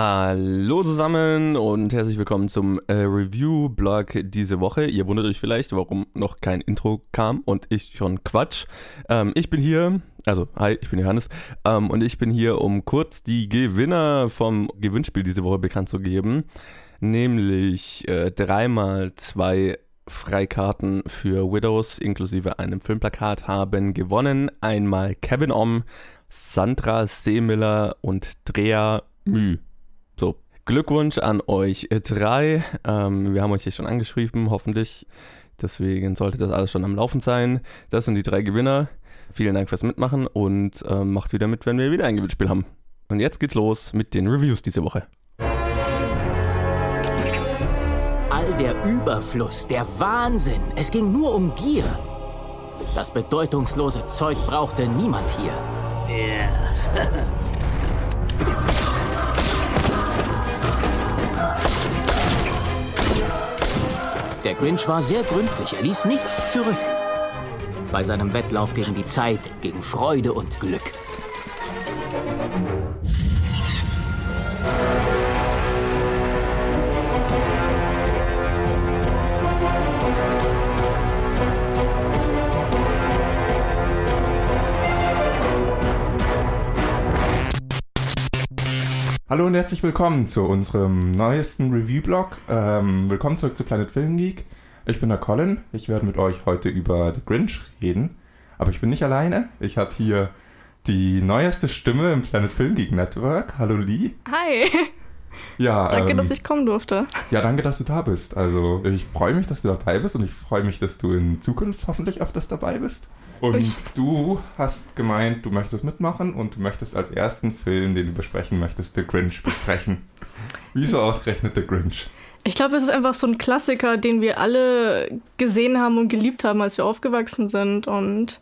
Hallo zusammen und herzlich willkommen zum äh, Review-Blog diese Woche. Ihr wundert euch vielleicht, warum noch kein Intro kam und ich schon Quatsch. Ähm, ich bin hier, also hi, ich bin Johannes ähm, und ich bin hier, um kurz die Gewinner vom Gewinnspiel diese Woche bekannt zu geben. Nämlich äh, dreimal zwei Freikarten für Widows inklusive einem Filmplakat haben gewonnen. Einmal Kevin Om, Sandra Seemiller und Drea Mü. Glückwunsch an euch drei. Ähm, wir haben euch hier schon angeschrieben, hoffentlich. Deswegen sollte das alles schon am Laufen sein. Das sind die drei Gewinner. Vielen Dank fürs Mitmachen und äh, macht wieder mit, wenn wir wieder ein Gewinnspiel haben. Und jetzt geht's los mit den Reviews diese Woche. All der Überfluss, der Wahnsinn, es ging nur um Gier. Das bedeutungslose Zeug brauchte niemand hier. Yeah. Der Grinch war sehr gründlich, er ließ nichts zurück. Bei seinem Wettlauf gegen die Zeit, gegen Freude und Glück. Hallo und herzlich willkommen zu unserem neuesten Review-Blog. Ähm, willkommen zurück zu Planet Film Geek. Ich bin der Colin. Ich werde mit euch heute über The Grinch reden. Aber ich bin nicht alleine. Ich habe hier die neueste Stimme im Planet Film Geek Network. Hallo Lee. Hi. Ja, danke, ähm, dass ich kommen durfte. Ja, danke, dass du da bist. Also ich freue mich, dass du dabei bist und ich freue mich, dass du in Zukunft hoffentlich öfters dabei bist. Und ich. du hast gemeint, du möchtest mitmachen und du möchtest als ersten Film, den du besprechen möchtest, The Grinch besprechen. Wieso ausgerechnet The Grinch? Ich glaube, es ist einfach so ein Klassiker, den wir alle gesehen haben und geliebt haben, als wir aufgewachsen sind. Und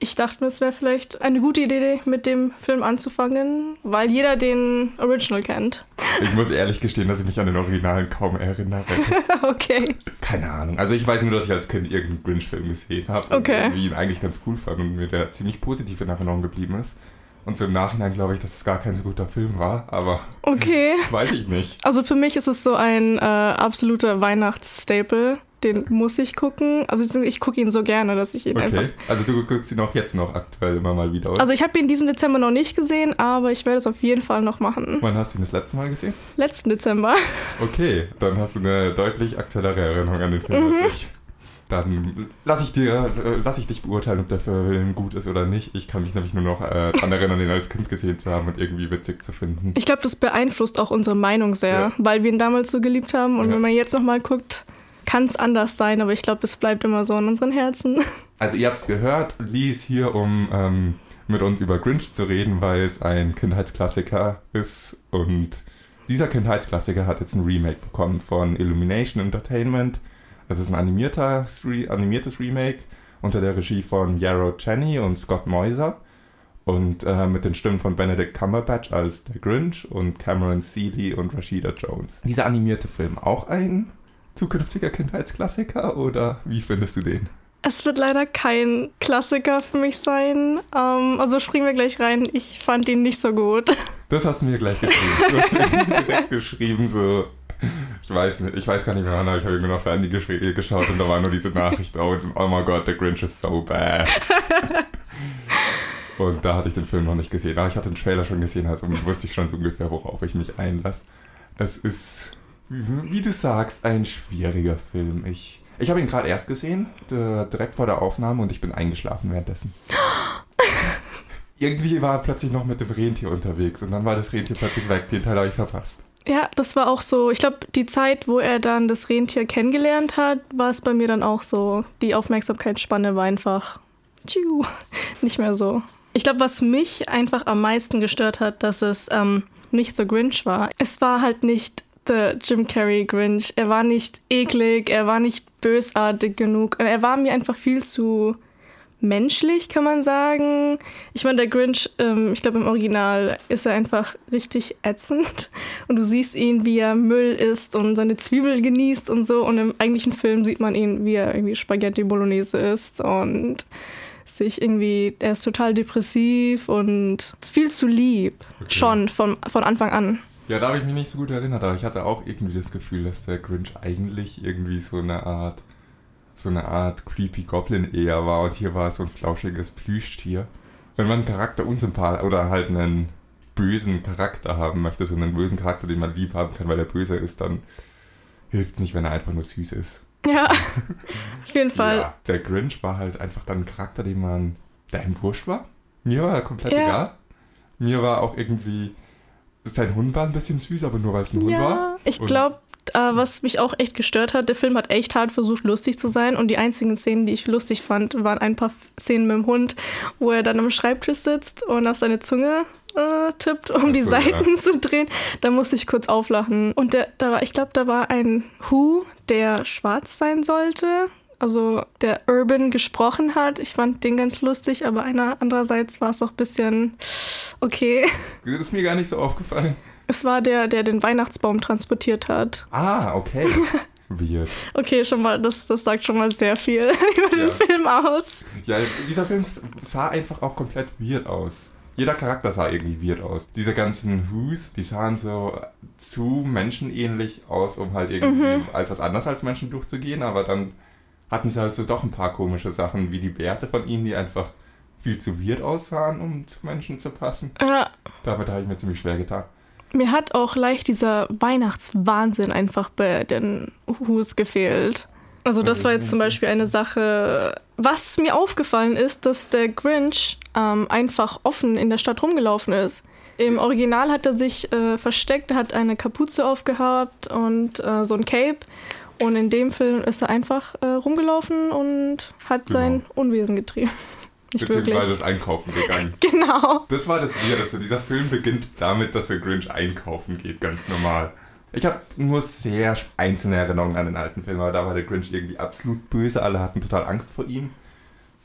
ich dachte mir, es wäre vielleicht eine gute Idee, mit dem Film anzufangen, weil jeder den Original kennt. Ich muss ehrlich gestehen, dass ich mich an den Originalen kaum erinnere. okay. Keine Ahnung. Also ich weiß nur, dass ich als Kind irgendeinen Grinch-Film gesehen habe okay. und ihn eigentlich ganz cool fand und mir der ziemlich positiv in Erinnerung geblieben ist. Und so im Nachhinein glaube ich, dass es gar kein so guter Film war, aber okay. weiß ich nicht. Also für mich ist es so ein äh, absoluter Weihnachtsstaple den muss ich gucken. Aber ich gucke ihn so gerne, dass ich ihn okay. einfach. Also du guckst ihn auch jetzt noch aktuell immer mal wieder. Oder? Also ich habe ihn diesen Dezember noch nicht gesehen, aber ich werde es auf jeden Fall noch machen. Wann hast du ihn das letzte Mal gesehen? Letzten Dezember. Okay, dann hast du eine deutlich aktuellere Erinnerung an den Film mhm. als ich. Dann lasse ich, dir, lass ich dich beurteilen, ob der Film gut ist oder nicht. Ich kann mich nämlich nur noch äh, daran erinnern, ihn als Kind gesehen zu haben und irgendwie witzig zu finden. Ich glaube, das beeinflusst auch unsere Meinung sehr, ja. weil wir ihn damals so geliebt haben. Und ja. wenn man jetzt nochmal guckt, kann es anders sein, aber ich glaube, es bleibt immer so in unseren Herzen. Also ihr habt es gehört, Lee ist hier, um ähm, mit uns über Grinch zu reden, weil es ein Kindheitsklassiker ist und dieser Kindheitsklassiker hat jetzt ein Remake bekommen von Illumination Entertainment. Es ist ein animierter, animiertes Remake unter der Regie von Yarrow Cheney und Scott Moiser und äh, mit den Stimmen von Benedict Cumberbatch als der Grinch und Cameron Seeley und Rashida Jones. Dieser animierte Film auch ein zukünftiger Kindheitsklassiker oder wie findest du den? Es wird leider kein Klassiker für mich sein. Ähm, also springen wir gleich rein. Ich fand ihn nicht so gut. Das hast du mir gleich geschrieben. Du hast direkt geschrieben, so. Ich weiß nicht, ich weiß gar nicht mehr, wann, ich habe mir noch sein Handy geschaut und da war nur diese Nachricht, oh, oh my god, the Grinch is so bad. und da hatte ich den Film noch nicht gesehen, aber ich hatte den Trailer schon gesehen, also wusste ich schon so ungefähr, worauf ich mich einlasse. Es ist Mhm. Wie du sagst, ein schwieriger Film. Ich, ich habe ihn gerade erst gesehen, direkt vor der Aufnahme, und ich bin eingeschlafen währenddessen. Irgendwie war er plötzlich noch mit dem Rentier unterwegs und dann war das Rentier plötzlich weg. Den Teil habe ich verpasst. Ja, das war auch so. Ich glaube, die Zeit, wo er dann das Rentier kennengelernt hat, war es bei mir dann auch so. Die Aufmerksamkeitsspanne war einfach tschiu, nicht mehr so. Ich glaube, was mich einfach am meisten gestört hat, dass es ähm, nicht The Grinch war. Es war halt nicht der Jim Carrey Grinch. Er war nicht eklig, er war nicht bösartig genug. Er war mir einfach viel zu menschlich, kann man sagen. Ich meine, der Grinch, ähm, ich glaube im Original ist er einfach richtig ätzend. Und du siehst ihn, wie er Müll isst und seine Zwiebel genießt und so. Und im eigentlichen Film sieht man ihn, wie er irgendwie Spaghetti Bolognese isst und sich irgendwie, er ist total depressiv und viel zu lieb. Okay. Schon von, von Anfang an. Ja, da habe ich mich nicht so gut erinnert, aber ich hatte auch irgendwie das Gefühl, dass der Grinch eigentlich irgendwie so eine Art, so eine Art creepy Goblin eher war und hier war es so ein flauschiges Plüschtier. Wenn man einen Charakter unsympath oder halt einen bösen Charakter haben möchte, so einen bösen Charakter, den man lieb haben kann, weil er böse ist, dann hilft es nicht, wenn er einfach nur süß ist. Ja, auf jeden Fall. Ja, der Grinch war halt einfach dann ein Charakter, den man, der ihm wurscht war. Mir war er komplett Ja. egal. Mir war auch irgendwie, sein Hund war ein bisschen süß, aber nur weil es ein Hund Ja, war. ich glaube, äh, was mich auch echt gestört hat, der Film hat echt hart versucht, lustig zu sein. Und die einzigen Szenen, die ich lustig fand, waren ein paar Szenen mit dem Hund, wo er dann am Schreibtisch sitzt und auf seine Zunge äh, tippt, um Ach die so, Seiten zu drehen. Da musste ich kurz auflachen. Und der, da war, ich glaube, da war ein Hu, der schwarz sein sollte. Also der Urban gesprochen hat. Ich fand den ganz lustig, aber einer andererseits war es auch ein bisschen okay. Das ist mir gar nicht so aufgefallen. Es war der, der den Weihnachtsbaum transportiert hat. Ah, okay. Weird. Okay, schon mal, das, das sagt schon mal sehr viel über den Ja. Film aus. Ja, dieser Film sah einfach auch komplett weird aus. Jeder Charakter sah irgendwie weird aus. Diese ganzen Who's, die sahen so zu menschenähnlich aus, um halt irgendwie als was anderes als Menschen durchzugehen, aber dann hatten sie halt so doch ein paar komische Sachen, wie die Bärte von ihnen, die einfach viel zu weird aussahen, um zu Menschen zu passen. Ja, Damit habe ich mir ziemlich schwer getan. mir hat auch leicht dieser Weihnachtswahnsinn einfach bei den Who's gefehlt. Also das war jetzt zum Beispiel eine Sache, was mir aufgefallen ist, dass der Grinch ähm, einfach offen in der Stadt rumgelaufen ist. Im Original hat er sich äh, versteckt, hat eine Kapuze aufgehabt und äh, so ein Cape. Und in dem Film ist er einfach äh, rumgelaufen und hat Genau. sein Unwesen getrieben. Nicht Beziehungsweise wirklich. das Einkaufen gegangen. Genau. Das war das Weirdeste. Dieser Film beginnt damit, dass der Grinch einkaufen geht, ganz normal. Ich habe nur sehr einzelne Erinnerungen an den alten Film, aber da war der Grinch irgendwie absolut böse. Alle hatten total Angst vor ihm.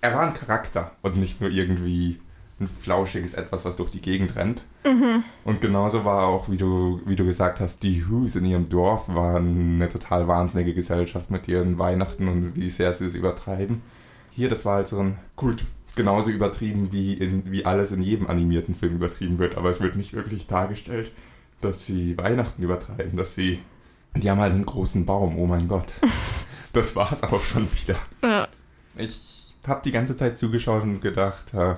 Er war ein Charakter und nicht nur irgendwie ein flauschiges Etwas, was durch die Gegend rennt. Und genauso war auch, wie du, wie du gesagt hast, die Who's in ihrem Dorf waren eine total wahnsinnige Gesellschaft mit ihren Weihnachten und wie sehr sie es übertreiben. Hier, das war halt so ein Kult. Genauso übertrieben, wie, in, wie alles in jedem animierten Film übertrieben wird. Aber es wird nicht wirklich dargestellt, dass sie Weihnachten übertreiben, dass sie. Die haben halt einen großen Baum, oh mein Gott. Das war's auch schon wieder. Ja. Ich habe die ganze Zeit zugeschaut und gedacht, äh,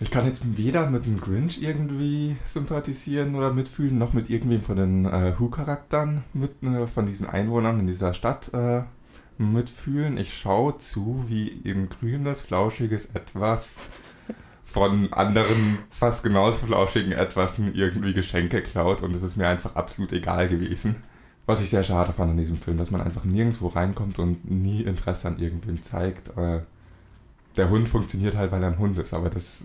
ich kann jetzt weder mit dem Grinch irgendwie sympathisieren oder mitfühlen, noch mit irgendwem von den äh, Who-Charakteren, mit, äh, von diesen Einwohnern in dieser Stadt äh, mitfühlen. Ich schaue zu, wie ein grünes, flauschiges Etwas von anderen fast genauso flauschigen Etwasen irgendwie Geschenke klaut und es ist mir einfach absolut egal gewesen. Was ich sehr schade fand an diesem Film, dass man einfach nirgendwo reinkommt und nie Interesse an irgendwem zeigt. Äh, der Hund funktioniert halt, weil er ein Hund ist, aber das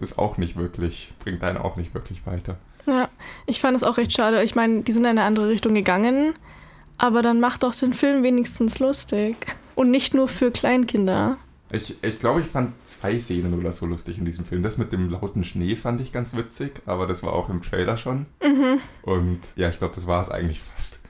ist auch nicht wirklich, bringt einen auch nicht wirklich weiter. Ja, ich fand es auch recht schade. Ich meine, die sind in eine andere Richtung gegangen, aber dann macht doch den Film wenigstens lustig. Und nicht nur für Kleinkinder. Ich, ich glaube, ich fand zwei Szenen oder so lustig in diesem Film. Das mit dem lauten Schnee fand ich ganz witzig, aber das war auch im Trailer schon. Und ja, ich glaube, das war es eigentlich fast.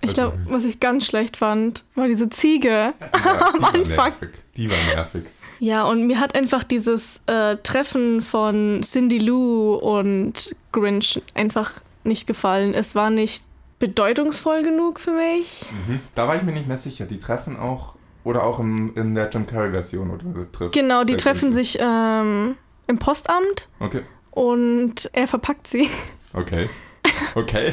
Ich Also- glaube, was ich ganz schlecht fand, war diese Ziege. War, die war Anfang. nervig. Die war nervig. Ja, und mir hat einfach dieses äh, Treffen von Cindy Lou und Grinch einfach nicht gefallen. Es war nicht bedeutungsvoll genug für mich. Mhm. Da war ich mir nicht mehr sicher. Die treffen auch, oder auch im, in der Jim Carrey-Version, oder trifft. Genau, die treffen Grinch. sich ähm, im Postamt Okay. und er verpackt sie. Okay. Okay.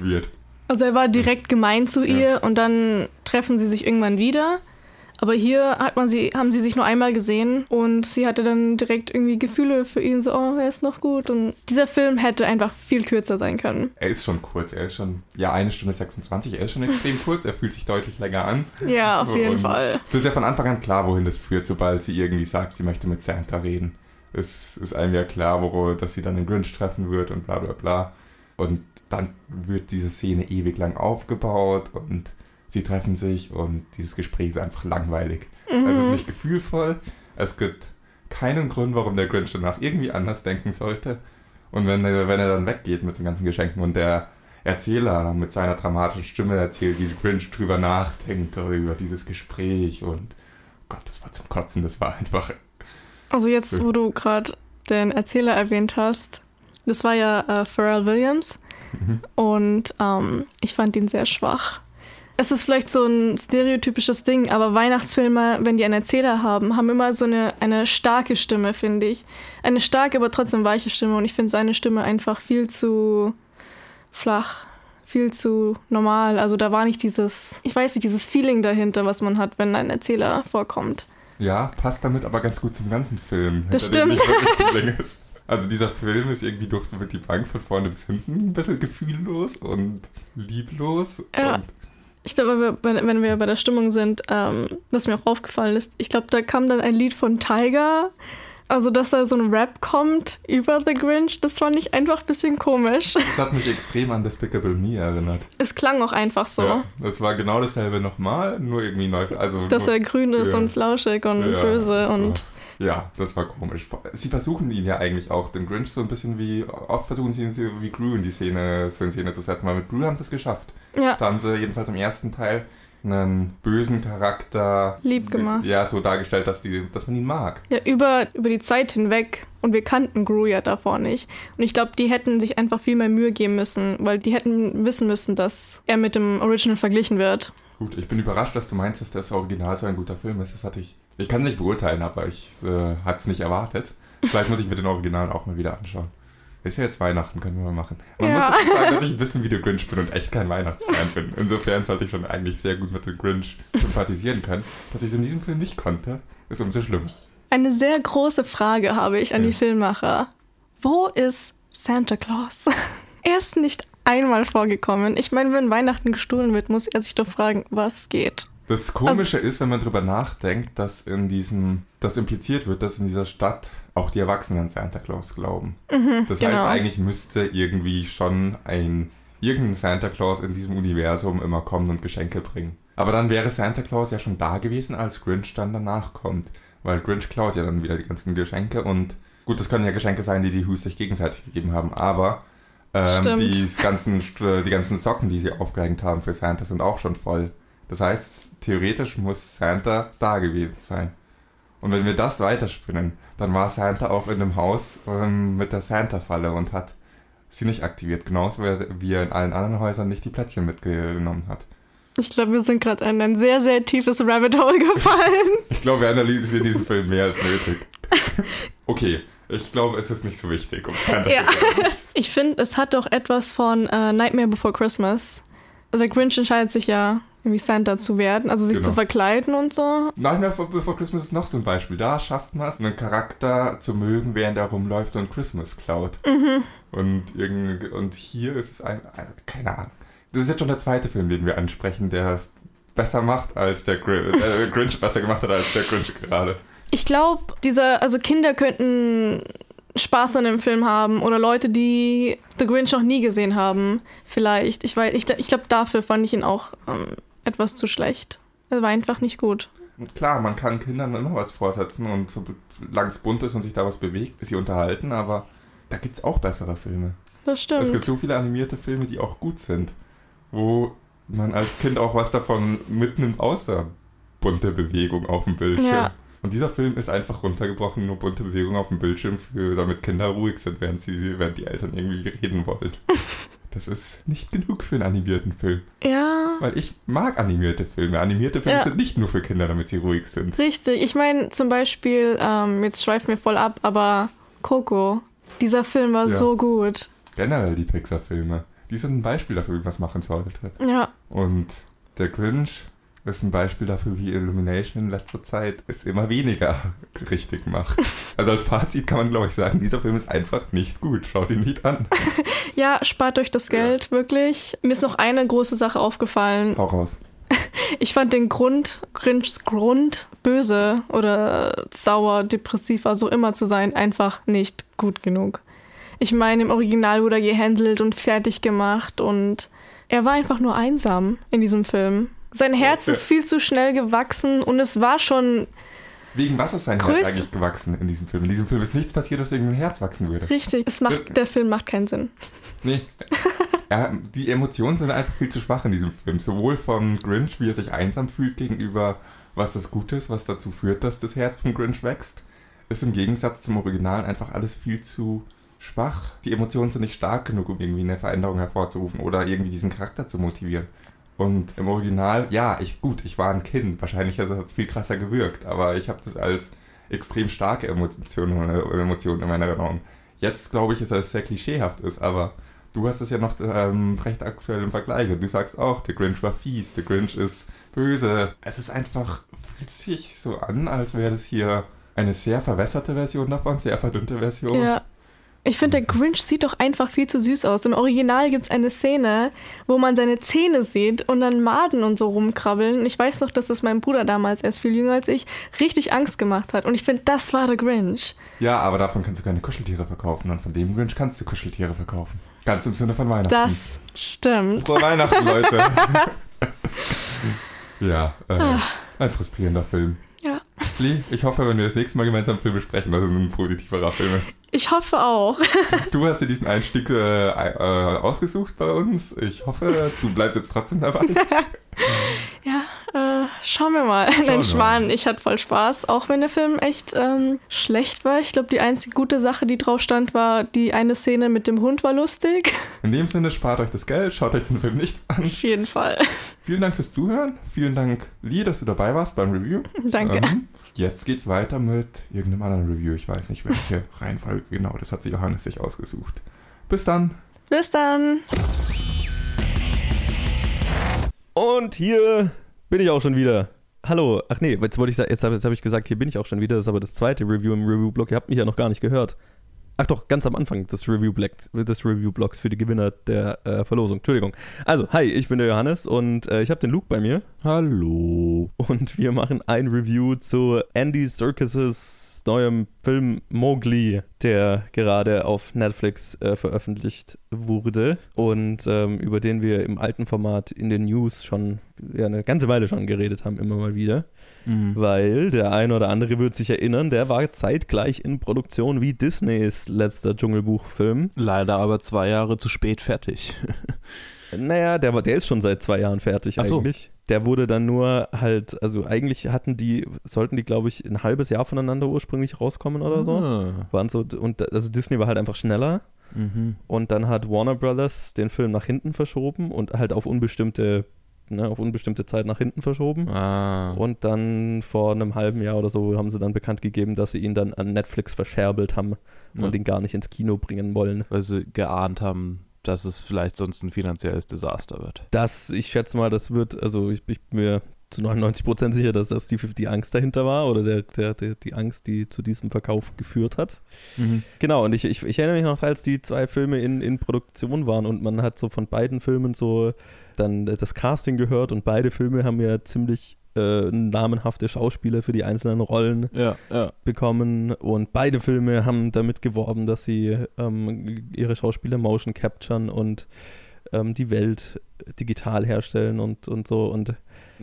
Weird. Also er war direkt gemein zu Ja. ihr und dann treffen sie sich irgendwann wieder. Aber hier hat man sie, haben sie sich nur einmal gesehen und sie hatte dann direkt irgendwie Gefühle für ihn, so, oh, er ist noch gut. Und dieser Film hätte einfach viel kürzer sein können. Er ist schon kurz. Er ist schon, ja, eine Stunde 26. Er ist schon extrem kurz. Er fühlt sich deutlich länger an. Ja, auf jeden Und Fall. Das ist ja von Anfang an klar, wohin das führt, sobald sie irgendwie sagt, sie möchte mit Santa reden. Es ist einem ja klar, wo, dass sie dann den Grinch treffen wird und bla bla bla. Und dann wird diese Szene ewig lang aufgebaut und sie treffen sich und dieses Gespräch ist einfach langweilig. Es ist nicht gefühlvoll. Es gibt keinen Grund, warum der Grinch danach irgendwie anders denken sollte. Und wenn er, wenn er dann weggeht mit den ganzen Geschenken und der Erzähler mit seiner dramatischen Stimme erzählt, wie Grinch drüber nachdenkt, über dieses Gespräch und Gott, das war zum Kotzen, das war einfach. Also jetzt, wo du gerade den Erzähler erwähnt hast, das war ja äh, Pharrell Williams. Mhm. Und ähm, ich fand ihn sehr schwach. Es ist vielleicht so ein stereotypisches Ding, aber Weihnachtsfilme, wenn die einen Erzähler haben, haben immer so eine, eine starke Stimme, finde ich. Eine starke, aber trotzdem weiche Stimme. Und ich finde seine Stimme einfach viel zu flach, viel zu normal. Also da war nicht dieses, ich weiß nicht, dieses Feeling dahinter, was man hat, wenn ein Erzähler vorkommt. Ja, passt damit aber ganz gut zum ganzen Film. Das stimmt. Also dieser Film ist irgendwie durch die Bank von vorne bis hinten ein bisschen gefühllos und lieblos. Ja. Und ich glaube, wenn wir bei der Stimmung sind, ähm, was mir auch aufgefallen ist, ich glaube, da kam dann ein Lied von Tiger. Also, dass da so ein Rap kommt über The Grinch, das fand ich einfach ein bisschen komisch. Das hat mich extrem an Despicable Me erinnert. Es klang auch einfach so. Ja, das war genau dasselbe nochmal, nur irgendwie neu. Also dass nur, er grün ist ja. und flauschig und Ja, böse und. Ja, das war komisch. Sie versuchen ihn ja eigentlich auch, den Grinch so ein bisschen wie, oft versuchen sie ihn so wie Gru in die Szene, so in Szene zu setzen, aber mit Gru haben sie es geschafft. Ja, Da haben sie jedenfalls im ersten Teil einen bösen Charakter lieb gemacht. ja, so dargestellt, dass, die, dass man ihn mag. Ja, über, über die Zeit hinweg. Und wir kannten Gru ja davor nicht. Und ich glaube, die hätten sich einfach viel mehr Mühe geben müssen, weil die hätten wissen müssen, dass er mit dem Original verglichen wird. Gut, ich bin überrascht, dass du meinst, dass das Original so ein guter Film ist. Das hatte ich. Ich kann es nicht beurteilen, aber ich äh, hatte es nicht erwartet. Vielleicht muss ich mir den Original auch mal wieder anschauen. Ist ja jetzt Weihnachten, können wir mal machen. Man Ja. muss dazu sagen, dass ich ein bisschen wie der Grinch bin und echt kein Weihnachtsfan bin. Insofern sollte ich schon eigentlich sehr gut mit dem Grinch sympathisieren können. Dass ich es in diesem Film nicht konnte, ist umso schlimmer. Eine sehr große Frage habe ich an die Ja. Filmmacher. Wo ist Santa Claus? er ist nicht einmal vorgekommen. Ich meine, wenn Weihnachten gestohlen wird, muss er sich doch fragen, was geht. Das Komische ist, wenn man drüber nachdenkt, dass in diesem, das impliziert wird, dass in dieser Stadt auch die Erwachsenen an Santa Claus glauben. das heißt, genau. eigentlich müsste irgendwie schon ein irgendein Santa Claus in diesem Universum immer kommen und Geschenke bringen. Aber dann wäre Santa Claus ja schon da gewesen, als Grinch dann danach kommt. Weil Grinch klaut ja dann wieder die ganzen Geschenke und gut, das können ja Geschenke sein, die die Hus sich gegenseitig gegeben haben, aber ähm, die, ganzen, die ganzen Socken, die sie aufgehängt haben für Santa, sind auch schon voll. Das heißt, theoretisch muss Santa da gewesen sein. Und wenn wir das weiterspinnen, dann war Santa auch in dem Haus ähm, mit der Santa-Falle und hat sie nicht aktiviert. Genauso wie er in allen anderen Häusern nicht die Plättchen mitgenommen hat. Ich glaube, wir sind gerade in ein sehr, sehr tiefes Rabbit Hole gefallen. Ich glaube, wir analysieren diesen Film mehr als nötig. Okay, ich glaube, es ist nicht so wichtig, um Santa Ja. Ich finde, es hat doch etwas von äh, Nightmare Before Christmas. Also der Grinch entscheidet sich ja, irgendwie Santa zu werden, also sich Genau. zu verkleiden und so. Nightmare Before Christmas ist noch so ein Beispiel. Da schafft man es, einen Charakter zu mögen, während er rumläuft und Christmas klaut. Und, irgend, und hier ist es ein. Also, keine Ahnung. Das ist jetzt schon der zweite Film, den wir ansprechen, der es besser macht, als der Gr äh, Grinch besser gemacht hat als der Grinch gerade. Ich glaube, dieser, also Kinder könnten Spaß an dem Film haben oder Leute, die The Grinch noch nie gesehen haben, vielleicht. Ich weiß, ich, ich glaube, dafür fand ich ihn auch ähm, etwas zu schlecht. Er war einfach nicht gut. Klar, man kann Kindern immer was vorsetzen und solange es bunt ist und sich da was bewegt, ist sie unterhalten, aber da gibt es auch bessere Filme. Das Es gibt stimmt. so viele animierte Filme, die auch gut sind, wo man als Kind auch was davon mitnimmt, außer bunte Bewegung auf dem Bildschirm. Ja. Und dieser Film ist einfach runtergebrochen, nur bunte Bewegung auf dem Bildschirm, für, damit Kinder ruhig sind, während, sie, während die Eltern irgendwie reden wollen. Das ist nicht genug für einen animierten Film. Ja, Weil ich mag animierte Filme. Animierte Filme Ja. sind nicht nur für Kinder, damit sie ruhig sind. richtig. Ich meine, zum Beispiel, ähm, jetzt schweifen wir voll ab, aber Coco, dieser Film war Ja. so gut. Generell die Pixar-Filme. Die sind ein Beispiel dafür, wie man es machen sollte. Ja, Und der Grinch ist ein Beispiel dafür, wie Illumination in letzter Zeit es immer weniger richtig macht. Also als Fazit kann man, glaube ich, sagen, dieser Film ist einfach nicht gut. Schaut ihn nicht an. ja, spart euch das Geld, wirklich. Mir ist noch eine große Sache aufgefallen. Hau raus. Ich fand den Grund, Grinchs Grund, böse oder sauer, depressiv, auch immer zu sein, einfach nicht gut genug. Ich meine, im Original wurde er gehandelt und fertig gemacht und er war einfach nur einsam in diesem Film. Sein Herz ist viel zu schnell gewachsen und es war schon Wegen was ist sein Größe. Herz eigentlich gewachsen in diesem Film? In diesem Film ist nichts passiert, dass irgendein Herz wachsen würde. richtig. Es macht, der Film macht keinen Sinn. Nee. Ja, die Emotionen sind einfach viel zu schwach in diesem Film. Sowohl von Grinch, wie er sich einsam fühlt gegenüber was das Gute ist, was dazu führt, dass das Herz von Grinch wächst, ist im Gegensatz zum Original einfach alles viel zu schwach. Die Emotionen sind nicht stark genug, um irgendwie eine Veränderung hervorzurufen oder irgendwie diesen Charakter zu motivieren. Und im Original, ja, ich gut, ich war ein Kind. Wahrscheinlich hat es viel krasser gewirkt, aber ich habe das als extrem starke Emotionen, Emotionen in meiner Erinnerung. Jetzt glaube ich, dass es sehr klischeehaft ist, aber du hast es ja noch ähm, recht aktuell im Vergleich und du sagst auch, der Grinch war fies, der Grinch ist böse. Es ist einfach, fühlt sich so an, als wäre das hier eine sehr verwässerte Version davon, sehr verdünnte Version. Ja. Ich finde, der Grinch sieht doch einfach viel zu süß aus. Im Original gibt es eine Szene, wo man seine Zähne sieht und dann Maden und so rumkrabbeln. Und ich weiß noch, dass das mein Bruder damals, er ist viel jünger als ich, richtig Angst gemacht hat. Und ich finde, das war der Grinch. Ja, aber davon kannst du keine Kuscheltiere verkaufen. Und von dem Grinch kannst du Kuscheltiere verkaufen. Ganz im Sinne von Weihnachten. Das stimmt. Frohe Weihnachten, Leute. ja, äh, ein frustrierender Film. Lee, ich hoffe, wenn wir das nächste Mal gemeinsam Film besprechen, dass es ein positiverer Film ist. Ich hoffe auch. Du hast dir diesen Einstieg äh, äh, ausgesucht bei uns. Ich hoffe, du bleibst jetzt trotzdem dabei. ja, äh, schauen wir mal. Schauen Nein, Schwan, ich hatte voll Spaß, auch wenn der Film echt ähm, schlecht war. Ich glaube, die einzige gute Sache, die drauf stand, war die eine Szene mit dem Hund war lustig. In dem Sinne, spart euch das Geld, schaut euch den Film nicht an. Auf jeden Fall. Vielen Dank fürs Zuhören. Vielen Dank, Lee, dass du dabei warst beim Review. Danke. Ähm, jetzt geht's weiter mit irgendeinem anderen Review. Ich weiß nicht, welche Reihenfolge genau. Das hat sich Johannes sich ausgesucht. Bis dann. Bis dann. Und hier bin ich auch schon wieder. Hallo. Ach nee, jetzt wollte ich jetzt habe jetzt hab ich gesagt, hier bin ich auch schon wieder. Das ist aber das zweite Review im Review-Blog. Ihr habt mich ja noch gar nicht gehört. Ach doch, ganz am Anfang des Review-Blocks des Review -Blogs für die Gewinner der äh, Verlosung. Entschuldigung. Also, hi, ich bin der Johannes und äh, ich habe den Luke bei mir. Hallo. Und wir machen ein Review zu Andy Neuem Film Mowgli, der gerade auf Netflix äh, veröffentlicht wurde und ähm, über den wir im alten Format in den News schon ja, eine ganze Weile schon geredet haben, immer mal wieder. Mhm. Weil der eine oder andere wird sich erinnern, der war zeitgleich in Produktion wie Disneys letzter Dschungelbuchfilm. Leider aber zwei Jahre zu spät fertig. Naja, der, der ist schon seit zwei Jahren fertig Ach so. eigentlich. Der wurde dann nur halt, also eigentlich hatten die, sollten die, glaube ich, ein halbes Jahr voneinander ursprünglich rauskommen oder so. Ah. Waren so, und also Disney war halt einfach schneller. Mhm. Und dann hat Warner Brothers den Film nach hinten verschoben und halt auf unbestimmte, ne, auf unbestimmte Zeit nach hinten verschoben. Ah. Und dann vor einem halben Jahr oder so haben sie dann bekannt gegeben, dass sie ihn dann an Netflix verscherbelt haben Ja. und ihn gar nicht ins Kino bringen wollen. Weil sie geahnt haben, dass es vielleicht sonst ein finanzielles Desaster wird. Das, ich schätze mal, das wird, also ich, ich bin mir zu 99% sicher, dass das die, die Angst dahinter war oder der, der, der, die Angst, die zu diesem Verkauf geführt hat. Genau, und ich, ich, ich erinnere mich noch, als die zwei Filme in, in Produktion waren und man hat so von beiden Filmen so dann das Casting gehört und beide Filme haben ja ziemlich äh, namenhafte Schauspieler für die einzelnen Rollen Ja, ja. bekommen und beide Filme haben damit geworben, dass sie ähm, ihre Schauspieler motion capturen und ähm, die Welt digital herstellen und, und so und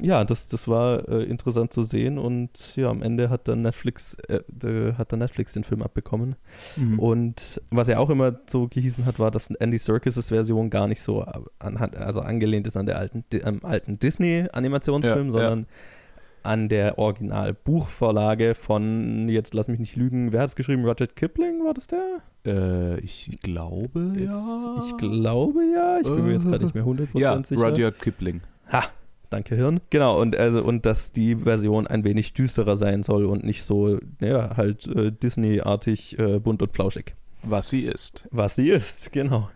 ja, das, das war äh, interessant zu sehen und ja, am Ende hat dann Netflix äh, äh, hat dann Netflix den Film abbekommen Mhm. und was ja auch immer so gehießen hat, war, dass Andy Serkis' Version gar nicht so anhand, also angelehnt ist an der alten, am alten Disney-Animationsfilm, Ja, sondern an der Original-Buchvorlage von, jetzt lass mich nicht lügen, wer hat es geschrieben? Rudyard Kipling, war das der? Äh, ich glaube, Jetzt, ja. Ich glaube ja, ich bin mir jetzt gerade nicht mehr 100% Ja, sicher. Rudyard Kipling. Ha, danke Hirn. Genau, und also und dass die Version ein wenig düsterer sein soll und nicht so, ja, halt äh, Disney-artig äh, bunt und flauschig. Was sie ist. Was sie ist, genau.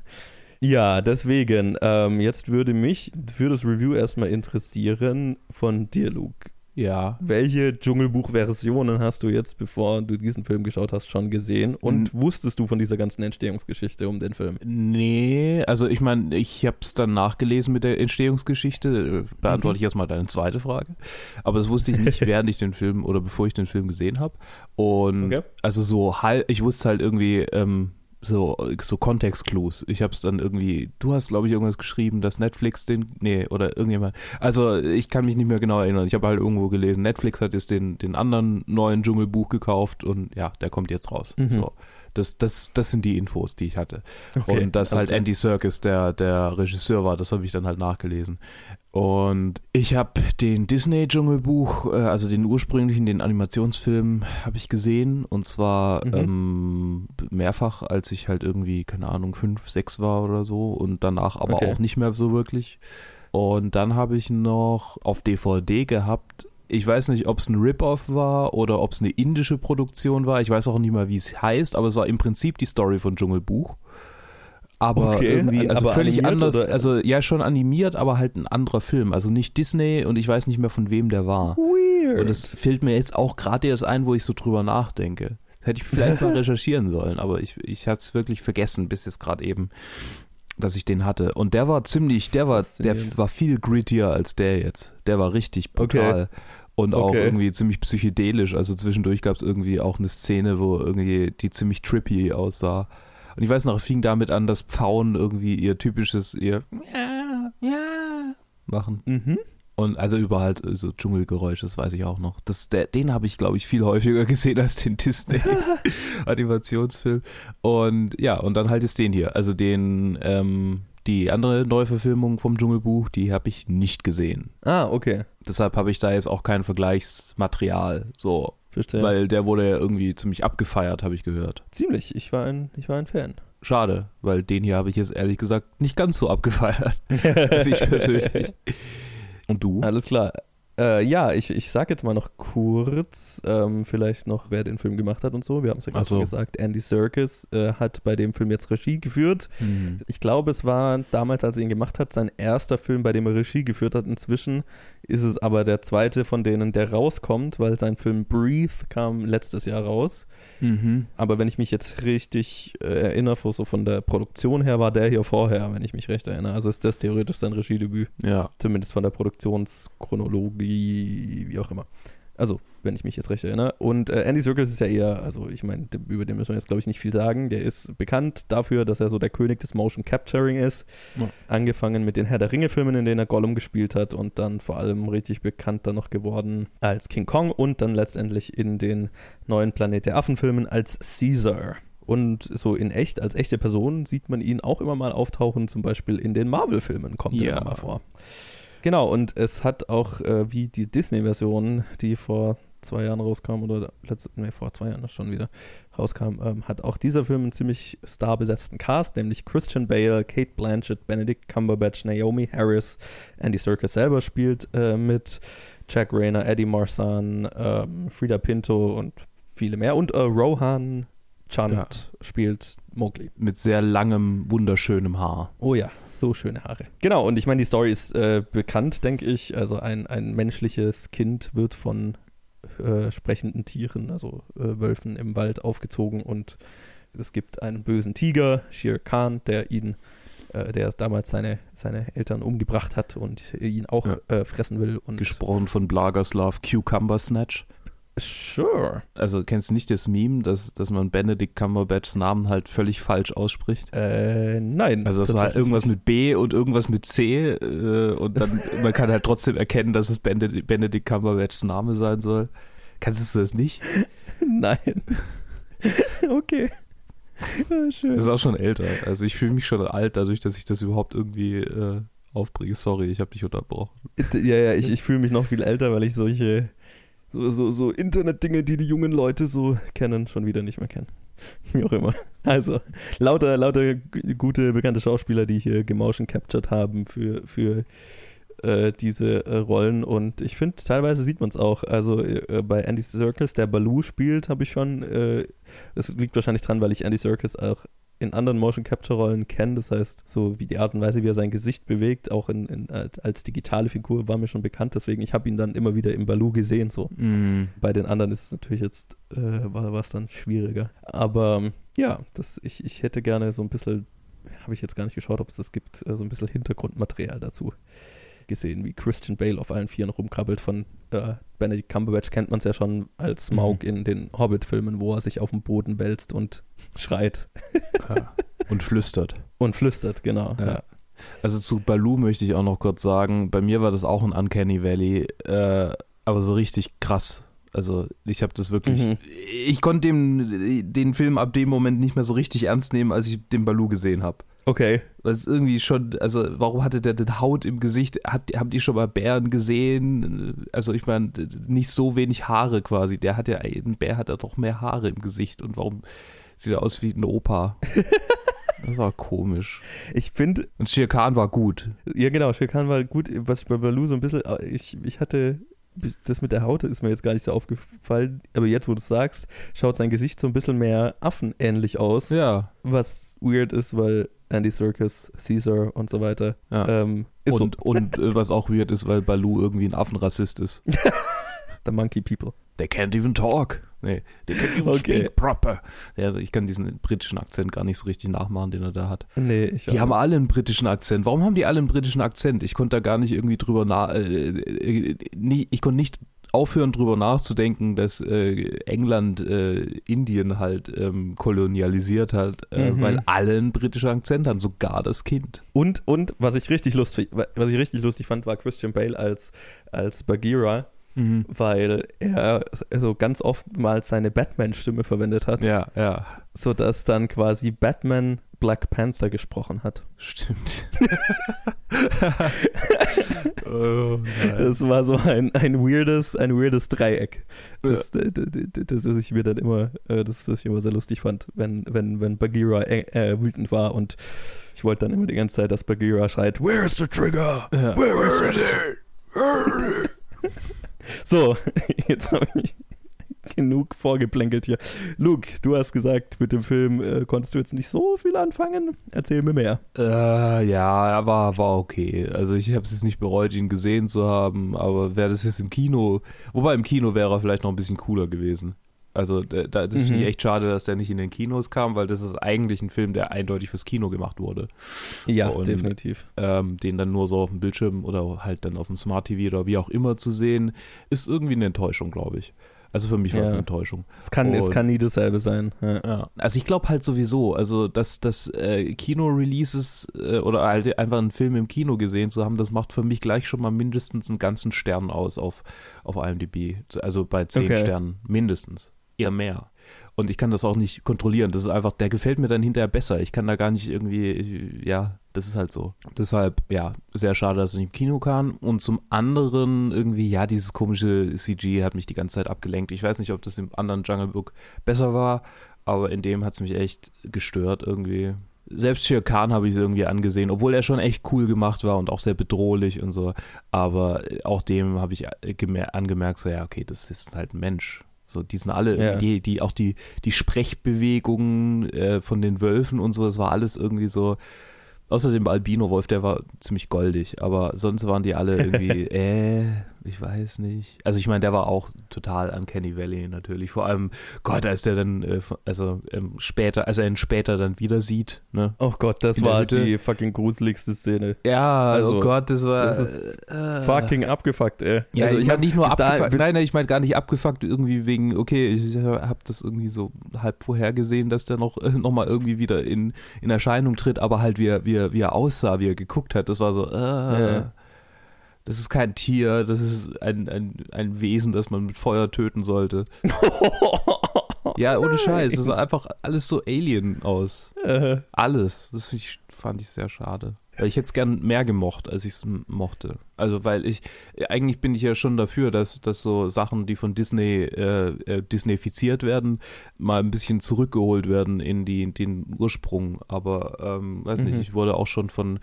Ja, deswegen, ähm, jetzt würde mich für das Review erstmal interessieren von dir, Luke. Ja. Welche Dschungelbuch-Versionen hast du jetzt, bevor du diesen Film geschaut hast, schon gesehen? Und wusstest du von dieser ganzen Entstehungsgeschichte um den Film? Nee, also ich meine, ich habe es dann nachgelesen mit der Entstehungsgeschichte. Äh, Beantworte ich erstmal deine zweite Frage. Aber das wusste ich nicht, während ich den Film oder bevor ich den Film gesehen habe. Und Okay. also so halb, ich wusste halt irgendwie ähm, so, so Kontextclues. Ich habe es dann irgendwie, du hast glaube ich irgendwas geschrieben, dass Netflix den, nee, oder irgendjemand. Also ich kann mich nicht mehr genau erinnern. Ich habe halt irgendwo gelesen, Netflix hat jetzt den, den anderen neuen Dschungelbuch gekauft und ja, der kommt jetzt raus. Mhm. So. Das, das, das sind die Infos, die ich hatte. Okay, und dass halt klar. Andy Serkis der, der Regisseur war, das habe ich dann halt nachgelesen. Und ich habe den Disney-Dschungelbuch, äh, also den ursprünglichen, den Animationsfilm, habe ich gesehen. Und zwar Mhm. ähm, mehrfach, als ich halt irgendwie, keine Ahnung, fünf, sechs war oder so. Und danach aber Okay. auch nicht mehr so wirklich. Und dann habe ich noch auf DVD gehabt. Ich weiß nicht, ob es ein Rip-Off war oder ob es eine indische Produktion war. Ich weiß auch nicht mal, wie es heißt, aber es war im Prinzip die Story von Dschungelbuch. Aber Okay, irgendwie, an- also aber völlig anders, oder- also ja schon animiert, aber halt ein anderer Film. Also nicht Disney und ich weiß nicht mehr von wem der war. Weird. Und das fällt mir jetzt auch gerade erst ein, wo ich so drüber nachdenke. Das hätte ich vielleicht mal recherchieren sollen, aber ich, ich hatte es wirklich vergessen, bis jetzt gerade eben, dass ich den hatte. Und der war ziemlich, der war, der war viel grittier als der jetzt. Der war richtig brutal. Und auch Okay. irgendwie ziemlich psychedelisch. Also zwischendurch gab es irgendwie auch eine Szene, wo irgendwie die ziemlich trippy aussah. Und ich weiß noch, es fing damit an, dass Pfauen irgendwie ihr typisches, ihr ja, ja machen. mhm. Und also überall halt so Dschungelgeräusche, das weiß ich auch noch. Das, der, den habe ich, glaube ich, viel häufiger gesehen als den Disney-Animationsfilm. Und ja, und dann halt ist den hier. Also den, ähm, die andere Neuverfilmung vom Dschungelbuch, die habe ich nicht gesehen. Ah, okay. Deshalb habe ich da jetzt auch kein Vergleichsmaterial. So. Verstehe. Weil der wurde ja irgendwie ziemlich abgefeiert, habe ich gehört. Ziemlich. Ich war ein, ich war ein Fan. Schade, weil den hier habe ich jetzt ehrlich gesagt nicht ganz so abgefeiert. also ich persönlich. Und du? Alles klar. Äh, ja, ich, ich sag jetzt mal noch kurz, ähm, vielleicht noch, wer den Film gemacht hat und so. Wir haben es ja gerade so. schon gesagt. Andy Serkis äh, hat bei dem Film jetzt Regie geführt. Hm. Ich glaube, es war damals, als er ihn gemacht hat, sein erster Film, bei dem er Regie geführt hat. Inzwischen ist es aber der zweite von denen, der rauskommt, weil sein Film Breathe kam letztes Jahr raus. Mhm. Aber wenn ich mich jetzt richtig äh, erinnere, so von der Produktion her, war der hier vorher, wenn ich mich recht erinnere. Also ist das theoretisch sein Regiedebüt. Ja. Zumindest von der Produktionschronologie, wie auch immer. Also, wenn ich mich jetzt recht erinnere. Und äh, Andy Serkis ist ja eher, also ich meine, über den müssen wir jetzt, glaube ich, nicht viel sagen. Der ist bekannt dafür, dass er so der König des Motion Capturing ist. Ja. Angefangen mit den Herr der Ringe-Filmen, in denen er Gollum gespielt hat und dann vor allem richtig bekannt dann noch geworden als King Kong und dann letztendlich in den neuen Planet der Affen-Filmen als Caesar. Und so in echt, als echte Person, sieht man ihn auch immer mal auftauchen, zum Beispiel in den Marvel-Filmen kommt er Ja. immer mal vor. Genau, und es hat auch äh, wie die Disney-Version, die vor zwei Jahren rauskam, oder letzte, nee, vor zwei Jahren schon wieder rauskam, ähm, hat auch dieser Film einen ziemlich starbesetzten Cast, nämlich Christian Bale, Kate Blanchett, Benedict Cumberbatch, Naomi Harris, Andy Serkis selber spielt äh, mit, Jack Rayner, Eddie Marsan, ähm, Frida Pinto und viele mehr. Und äh, Rohan Chand Ja. spielt Mowgli. Mit sehr langem, wunderschönem Haar. Oh ja, so schöne Haare. Genau, und ich meine, die Story ist äh, bekannt, denke ich. Also ein, ein menschliches Kind wird von äh, sprechenden Tieren, also äh, Wölfen im Wald aufgezogen und es gibt einen bösen Tiger, Shere Khan, der ihn, äh, der damals seine, seine Eltern umgebracht hat und ihn auch Ja. äh, fressen will. Und Gesprochen von Blagerslav Cucumber Snatch. Sure. Also kennst du nicht das Meme, dass, dass man Benedict Cumberbatchs Namen halt völlig falsch ausspricht? Äh, nein. Also das war halt irgendwas mit B und irgendwas mit C äh, und dann man kann halt trotzdem erkennen, dass es Benedict, Benedict Cumberbatchs Name sein soll. Kannst du das nicht? Nein. okay. Ah, schön. Das ist auch schon älter. Also ich fühle mich schon alt dadurch, dass ich das überhaupt irgendwie äh, aufbringe. Sorry, ich habe dich unterbrochen. Ja, ja, ich, ich fühle mich noch viel älter, weil ich solche so, so, so Internet-Dinge, die die jungen Leute so kennen, schon wieder nicht mehr kennen. Wie auch immer. Also, lauter, lauter gute, bekannte Schauspieler, die hier gemotion captured haben für, für äh, diese äh, Rollen. Und ich finde, teilweise sieht man es auch. Also äh, bei Andy Serkis, der Baloo spielt, habe ich schon, äh, das liegt wahrscheinlich dran, weil ich Andy Serkis auch in anderen Motion Capture Rollen kenne. Das heißt, so wie die Art und Weise, wie er sein Gesicht bewegt, auch in, in, als, digitale Figur, war mir schon bekannt. Deswegen, ich habe ihn dann immer wieder im Baloo gesehen. So. Mhm. Bei den anderen ist es natürlich jetzt, äh, war es dann schwieriger. Aber ja, das, ich, ich hätte gerne so ein bisschen, habe ich jetzt gar nicht geschaut, ob es das gibt, äh, so ein bisschen Hintergrundmaterial dazu gesehen, wie Christian Bale auf allen Vieren rumkrabbelt. Von äh, Benedict Cumberbatch kennt man es ja schon als Smaug in den Hobbit-Filmen, wo er sich auf dem Boden wälzt und schreit Ja. Und flüstert. und flüstert, genau. Ja. Ja. Also zu Baloo möchte ich auch noch kurz sagen, bei mir war das auch ein Uncanny Valley, äh, aber so richtig krass. Also ich habe das wirklich, Mhm. ich konnte dem, den Film ab dem Moment nicht mehr so richtig ernst nehmen, als ich den Baloo gesehen habe. Okay. Es irgendwie schon, also warum hatte der denn Haut im Gesicht? Hat, habt ihr schon mal Bären gesehen? Also ich meine, nicht so wenig Haare quasi. Der hat ja, ein Bär hat ja doch mehr Haare im Gesicht. Und warum sieht er aus wie ein Opa? Das war komisch. Ich finde, Und Shere Khan war gut. ja genau, Shirkan war gut, was ich bei Baloo so ein bisschen, ich, ich hatte, das mit der Haut ist mir jetzt gar nicht so aufgefallen, aber jetzt, wo du es sagst, schaut sein Gesicht so ein bisschen mehr affenähnlich aus, Ja. was weird ist, weil Andy Serkis, Caesar und so weiter, ja. ähm, und und äh, was auch weird ist, weil Baloo irgendwie ein Affenrassist ist. so, the Monkey People. They can't even talk. Nee, they can't even Okay. speak proper. Ja, also ich kann diesen britischen Akzent gar nicht so richtig nachmachen, den er da hat. Nee, ich Die haben alle einen britischen Akzent. Warum haben die alle einen britischen Akzent? Ich konnte da gar nicht irgendwie drüber nach. Äh, äh, ich konnte nicht aufhören, drüber nachzudenken, dass äh, England äh, Indien halt ähm, kolonialisiert hat, äh, Mhm. weil alle einen britischen Akzent haben, sogar das Kind. Und, und was ich richtig lustig, was ich richtig lustig fand, war Christian Bale als, als Bagheera, weil er so ganz oftmals seine Batman-Stimme verwendet hat, Ja, ja, sodass dann quasi Batman Black Panther gesprochen hat. stimmt. oh. Das war so ein, ein weirdes, ein weirdes Dreieck. Das, das, das, das ich mir dann immer, äh, das, das ich immer sehr lustig fand, wenn, wenn, wenn Bagheera äh, äh, wütend war und ich wollte dann immer die ganze Zeit, dass Bagheera schreit, Where's the trigger? Ja. Where is it? So, jetzt habe ich genug vorgeplänkelt hier. Luke, du hast gesagt, mit dem Film äh, konntest du jetzt nicht so viel anfangen. Erzähl mir mehr. Äh, ja, er war, war okay. Also ich habe es jetzt nicht bereut, ihn gesehen zu haben, aber wäre das jetzt im Kino, wobei im Kino wäre er vielleicht noch ein bisschen cooler gewesen. Also da, da, das finde Mhm. ich echt schade, dass der nicht in den Kinos kam, weil das ist eigentlich ein Film, der eindeutig fürs Kino gemacht wurde. Ja, Und- definitiv. Ähm, den dann nur so auf dem Bildschirm oder halt dann auf dem Smart TV oder wie auch immer zu sehen, ist irgendwie eine Enttäuschung, glaube ich. Also für mich war es Ja. eine Enttäuschung. Es kann, es Und- kann nie dasselbe sein. Ja. Ja, also ich glaube halt sowieso, also dass das äh, Kino-Releases äh, oder halt einfach einen Film im Kino gesehen zu haben, das macht für mich gleich schon mal mindestens einen ganzen Stern aus auf, auf IMDb. Also bei zehn Okay. Sternen mindestens. Eher mehr. Und ich kann das auch nicht kontrollieren. Das ist einfach, der gefällt mir dann hinterher besser. Ich kann da gar nicht irgendwie, ja, das ist halt so. Deshalb, ja, sehr schade, dass nicht im Kino kam. Und zum anderen irgendwie, ja, dieses komische CG hat mich die ganze Zeit abgelenkt. Ich weiß nicht, ob das im anderen Jungle Book besser war, aber in dem hat es mich echt gestört irgendwie. Selbst Shere Khan habe ich irgendwie angesehen, obwohl er schon echt cool gemacht war und auch sehr bedrohlich und so. Aber auch dem habe ich gemer- angemerkt, so, ja, okay, das ist halt ein Mensch. So, die sind alle, Ja. die, die, auch die, die Sprechbewegungen äh, von den Wölfen und so, das war alles irgendwie so. Außerdem der Albino-Wolf, der war ziemlich goldig, aber sonst waren die alle irgendwie, äh, ich weiß nicht. Also ich meine, der war auch total Uncanny Valley natürlich. Vor allem, Gott, als der dann, äh, also ähm, später, als er ihn später dann wieder sieht, ne? Oh Gott, das In war Hütte. die fucking gruseligste Szene. Ja, Also, oh Gott, das war. das ist äh, Fucking abgefuckt, ey. Ja, also ich, meine hab nicht nur abgefuckt. nein, nein, ich meine gar nicht abgefuckt irgendwie wegen, okay, ich habe das irgendwie so halb vorhergesehen, dass der noch, noch mal irgendwie wieder in, in Erscheinung tritt, aber halt wie er, wie, er, wie er aussah, wie er geguckt hat, das war so, äh, Ja. Das ist kein Tier, das ist ein, ein, ein Wesen, das man mit Feuer töten sollte. Ja, ohne Scheiß, das sah einfach alles so Alien aus. Äh, Alles. Das ich, fand ich sehr schade. Weil ich hätte es gern mehr gemocht, als ich es mochte. Also, weil ich, eigentlich bin ich ja schon dafür, dass, dass so Sachen, die von Disney äh, äh, Disneyfiziert werden, mal ein bisschen zurückgeholt werden in die, den Ursprung. Aber, ähm, weiß Mhm. nicht, ich wurde auch schon von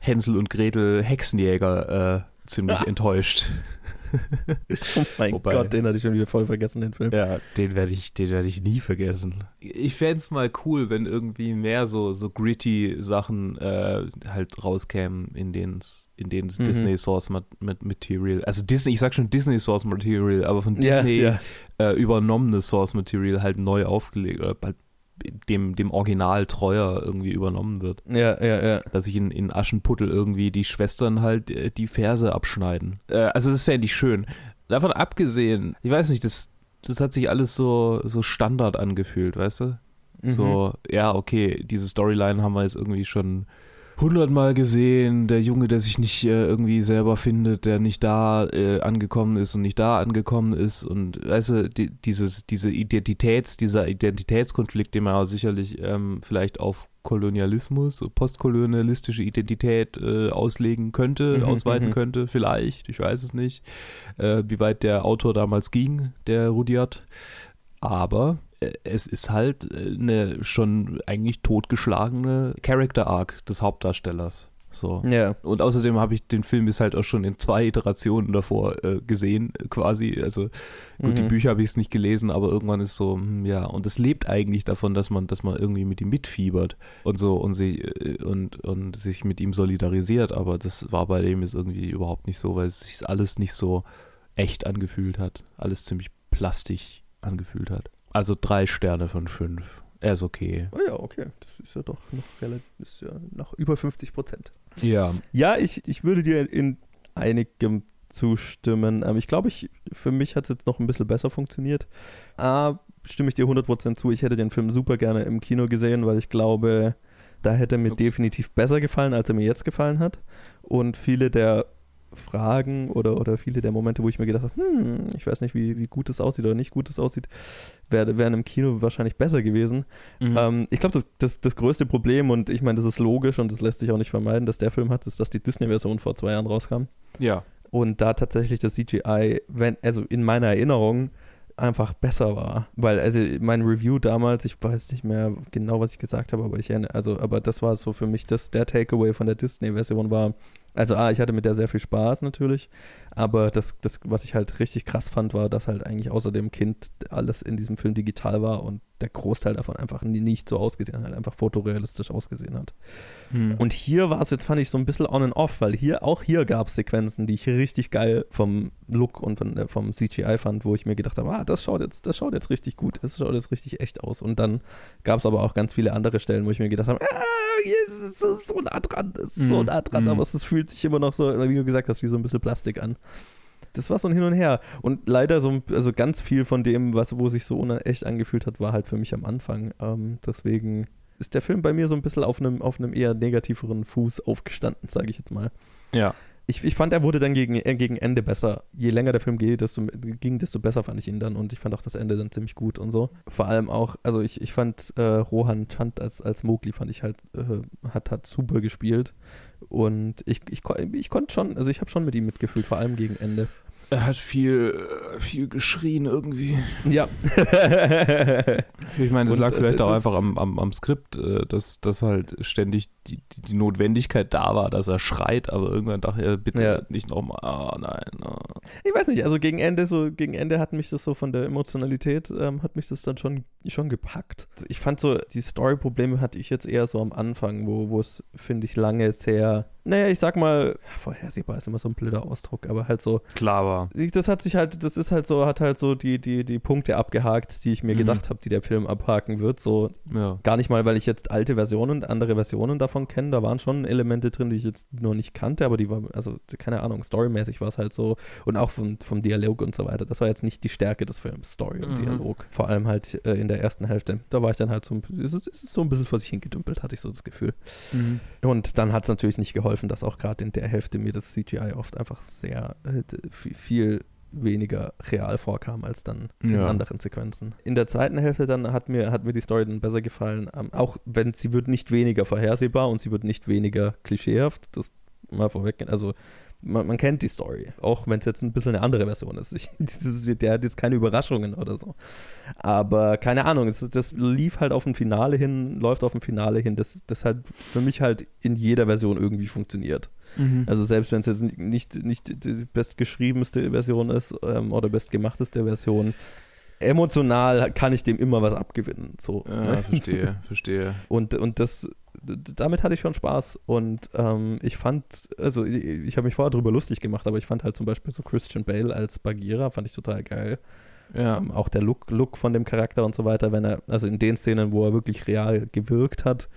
Hänsel und Gretel Hexenjäger ziemlich enttäuscht. oh mein Wobei- Gott, den hatte ich schon wieder voll vergessen, den Film. Ja, den werde ich, den werde ich nie vergessen. Ich fände es mal cool, wenn irgendwie mehr so, so gritty Sachen äh, halt rauskämen, in denen es in denen Mhm. Disney Source Material, also Disney, ich sag schon Disney Source Material, aber von Ja, Disney ja. Äh, übernommenes Source Material halt neu aufgelegt oder halt dem, dem Original treuer irgendwie übernommen wird. Ja, ja, ja. Dass sich in, in Aschenputtel irgendwie die Schwestern halt äh, die Ferse abschneiden. Äh, also das fände ich schön. Davon abgesehen, ich weiß nicht, das, das hat sich alles so, so Standard angefühlt, weißt du? Mhm. So, ja, okay, diese Storyline haben wir jetzt irgendwie schon hundertmal gesehen, der Junge, der sich nicht äh, irgendwie selber findet, der nicht da äh, angekommen ist und nicht da angekommen ist und weißt du, die, dieses, diese Identitäts, dieser Identitätskonflikt, den man sicherlich ähm, vielleicht auf Kolonialismus, postkolonialistische Identität äh, auslegen könnte, Mhm, ausweiten mhm. könnte, vielleicht, ich weiß es nicht, äh, wie weit der Autor damals ging, der Rudyard. Aber es ist halt äh, eine schon eigentlich totgeschlagene Character Arc des Hauptdarstellers. So. Ja. Und außerdem habe ich den Film ist halt auch schon in zwei Iterationen davor äh, gesehen, äh, quasi. Also gut, die Mhm. Bücher habe ich es nicht gelesen, aber irgendwann ist so, hm, ja, und es lebt eigentlich davon, dass man, dass man irgendwie mit ihm mitfiebert und so und sich äh, und, und sich mit ihm solidarisiert. Aber das war bei dem jetzt irgendwie überhaupt nicht so, weil es sich alles nicht so echt angefühlt hat. Alles ziemlich plastisch angefühlt hat. Also drei Sterne von fünf. Er ist okay. Oh ja, okay. Das ist ja doch noch relativ, ist ja noch über 50 Prozent. Ja. Ja, ich, ich würde dir in einigem zustimmen. Ähm, ich glaube, ich, für mich hat es jetzt noch ein bisschen besser funktioniert. A, stimme ich dir 100% zu. Ich hätte den Film super gerne im Kino gesehen, weil ich glaube, da hätte er mir definitiv besser gefallen, als er mir jetzt gefallen hat. Und viele der Fragen oder, oder viele der Momente, wo ich mir gedacht habe, hm, ich weiß nicht, wie, wie gut es aussieht oder nicht gut es aussieht, wär- wären im Kino wahrscheinlich besser gewesen. Mhm. Ähm, ich glaube, das, das, das größte Problem, und ich meine, das ist logisch und das lässt sich auch nicht vermeiden, dass der Film hat, ist, dass die Disney-Version vor zwei Jahren rauskam. ja. Und da tatsächlich das CGI, wenn, also in meiner Erinnerung, einfach besser war. Weil, also mein Review damals, ich weiß nicht mehr genau, was ich gesagt habe, aber ich erinnere, also, aber das war so für mich das, der Takeaway von der Disney-Version war, also ah, ich hatte mit der sehr viel Spaß natürlich, aber das, das, was ich halt richtig krass fand, war, dass halt eigentlich außer dem Kind alles in diesem Film digital war und der Großteil davon einfach nicht so ausgesehen hat, einfach fotorealistisch ausgesehen hat. Hm. Und hier war es jetzt, fand ich, so ein bisschen on and off, weil hier, auch hier gab es Sequenzen, die ich richtig geil vom Look und von, der- vom CGI fand, wo ich mir gedacht habe, ah, das schaut jetzt, das schaut jetzt richtig gut, das schaut jetzt richtig echt aus. Und dann gab es aber auch ganz viele andere Stellen, wo ich mir gedacht habe, ah, hier ist es so, nah dran, es ist so Mhm. nah dran, Mhm. aber es, es fühlt sich immer noch so, wie du gesagt hast, wie so ein bisschen Plastik an. Das war so ein Hin und Her. Und leider so, also ganz viel von dem, was, wo sich so unecht angefühlt hat, war halt für mich am Anfang. Ähm, deswegen ist der Film bei mir so ein bisschen auf einem, auf einem eher negativeren Fuß aufgestanden, sage ich jetzt mal. Ja. Ich, ich fand, er wurde dann gegen, äh, gegen Ende besser. Je länger der Film geht, desto, ging, desto besser fand ich ihn dann und ich fand auch das Ende dann ziemlich gut und so. Vor allem auch, also ich, ich fand äh, Rohan Chand als, als Mowgli fand ich halt, äh, hat, hat super gespielt und ich, ich, ich konnte schon, also ich habe schon mit ihm mitgefühlt, vor allem gegen Ende. Er hat viel, äh, viel geschrien irgendwie. Ja. Ich meine, das Und, lag äh, vielleicht auch einfach am, am, am Skript, äh, dass, dass halt ständig die, die, Notwendigkeit da war, dass er schreit, aber irgendwann dachte er, bitte Ja. nicht nochmal, ah nein. ah. Ich weiß nicht, also gegen Ende, so gegen Ende hat mich das so von der Emotionalität, ähm, hat mich das dann schon, schon gepackt. Ich fand so, die Story-Probleme hatte ich jetzt eher so am Anfang, wo, wo es, finde ich, lange sehr, naja, ich sag mal, vorhersehbar ist immer so ein blöder Ausdruck, aber halt so, Klar war. das hat sich halt, das ist halt so, hat halt so die, die, die Punkte abgehakt, die ich mir Mhm. gedacht habe, die der Film abhaken wird. So Ja. gar nicht mal, weil ich jetzt alte Versionen, andere Versionen davon kenne. Da waren schon Elemente drin, die ich jetzt noch nicht kannte, aber die war, also keine Ahnung, storymäßig war es halt so und auch vom, vom Dialog und so weiter. Das war jetzt nicht die Stärke des Films, Story und Mhm. Dialog. Vor allem halt äh, in der ersten Hälfte. Da war ich dann halt so, ein- es ist, es ist so ein bisschen vor sich hingedümpelt, hatte ich so das Gefühl. Mhm. Und dann hat es natürlich nicht geholfen, dass auch gerade in der Hälfte mir das CGI oft einfach sehr äh, viel, weniger real vorkam als dann in Ja. anderen Sequenzen. In der zweiten Hälfte dann hat mir, hat mir die Story dann besser gefallen, ähm, auch wenn sie wird nicht weniger vorhersehbar und sie wird nicht weniger klischeehaft, das mal vorweg, also man, man kennt die Story, auch wenn es jetzt ein bisschen eine andere Version ist. Ich, ist. Der hat jetzt keine Überraschungen oder so. Aber keine Ahnung, das, das lief halt auf ein Finale hin, läuft auf ein Finale hin, das, das halt für mich halt in jeder Version irgendwie funktioniert. Mhm. Also selbst wenn es jetzt nicht, nicht die bestgeschriebenste Version ist ähm, oder bestgemachteste Version, emotional kann ich dem immer was abgewinnen. So, Ja, ne? verstehe, verstehe. Und, und das, damit hatte ich schon Spaß. Und ähm, ich fand, also ich, ich habe mich vorher drüber lustig gemacht, aber ich fand halt zum Beispiel so Christian Bale als Bagheera, fand ich total geil. Ja. Ähm, auch der Look, Look von dem Charakter und so weiter, wenn er, also in den Szenen, wo er wirklich real gewirkt hat,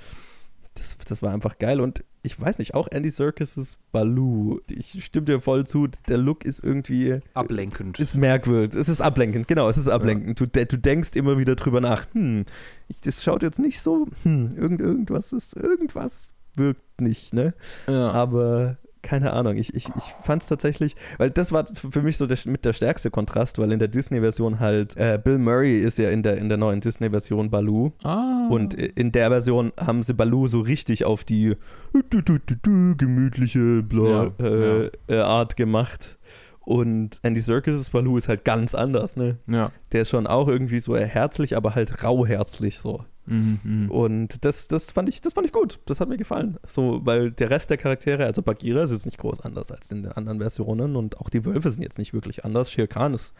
das, das war einfach geil. Und ich weiß nicht, auch Andy Serkis' Baloo, ich stimme dir voll zu, der Look ist irgendwie, Ablenkend. ist merkwürdig. Es ist ablenkend, genau, es ist ablenkend. Du, de- du denkst immer wieder drüber nach, hm, ich, das schaut jetzt nicht so, hm, irgend, irgendwas ist, irgendwas wirkt nicht, ne? Ja. Aber keine Ahnung, ich, ich, ich fand es tatsächlich, weil das war für mich so der, mit der stärkste Kontrast, weil in der Disney-Version halt, äh, Bill Murray ist ja in der, in der neuen Disney-Version Baloo ah. und in der Version haben sie Baloo so richtig auf die gemütliche bla, Ja, äh, äh, Art gemacht. Und Andy Serkis' Baloo ist halt ganz anders, ne? ja. Der ist schon auch irgendwie so herzlich, aber halt rauherzlich so. Mhm, mhm. Und das, das fand ich, das fand ich gut. Das hat mir gefallen. So, weil der Rest der Charaktere, also Bagheera ist jetzt nicht groß anders als in den anderen Versionen und auch die Wölfe sind jetzt nicht wirklich anders. Shere Khan ist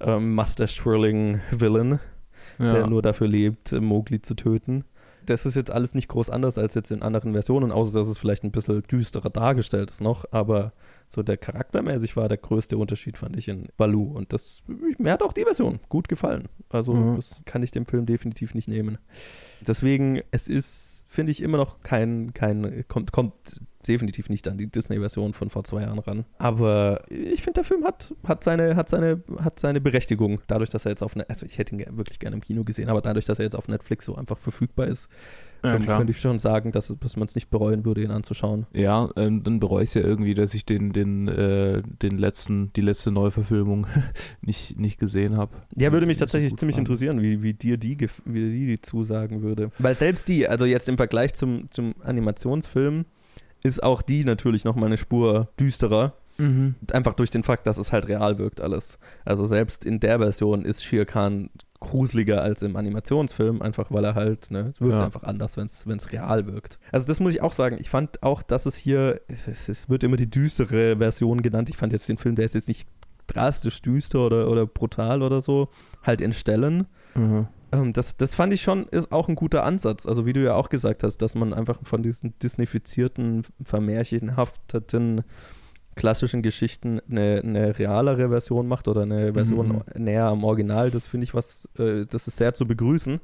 ähm, Mustache Twirling Villain, ja. der nur dafür lebt, Mowgli zu töten. Das ist jetzt alles nicht groß anders als jetzt in anderen Versionen, außer dass es vielleicht ein bisschen düsterer dargestellt ist noch, aber so der charaktermäßig war der größte Unterschied, fand ich, in Baloo. Und das, mir hat auch die Version gut gefallen. Also, Mhm. das kann ich dem Film definitiv nicht nehmen. Deswegen, es ist, finde ich, immer noch kein, kein, kommt, kommt definitiv nicht an die Disney-Version von vor zwei Jahren ran. Aber ich finde, der Film hat, hat, seine, hat, seine, hat seine Berechtigung. Dadurch, dass er jetzt auf, ne also ich hätte ihn wirklich gerne im Kino gesehen, aber dadurch, dass er jetzt auf Netflix so einfach verfügbar ist, ja, könnte ich schon sagen, dass, dass man es nicht bereuen würde, ihn anzuschauen. Ja, ähm, dann bereue ich ja irgendwie, dass ich den, den, äh, den letzten, die letzte Neuverfilmung nicht, nicht gesehen habe. Ja, würde mich tatsächlich ziemlich fand. interessieren, wie, wie dir die, wie dir die zusagen würde. Weil selbst die, also jetzt im Vergleich zum, zum Animationsfilm, ist auch die natürlich nochmal eine Spur düsterer. Mhm. Einfach durch den Fakt, dass es halt real wirkt alles. Also selbst in der Version ist Shere Khan gruseliger als im Animationsfilm, einfach weil er halt, ne, es wirkt Ja. einfach anders, wenn es real wirkt. Also das muss ich auch sagen. Ich fand auch, dass es hier, es, es wird immer die düstere Version genannt. Ich fand jetzt den Film, der ist jetzt nicht drastisch düster oder, oder brutal oder so, halt in Stellen. Mhm. Ähm, das, das fand ich schon, ist auch ein guter Ansatz. Also wie du ja auch gesagt hast, dass man einfach von diesen disneyfizierten, vermärchenhafteten klassischen Geschichten eine, eine realere Version macht oder eine Version näher am Original, das finde ich was, äh, das ist sehr zu begrüßen.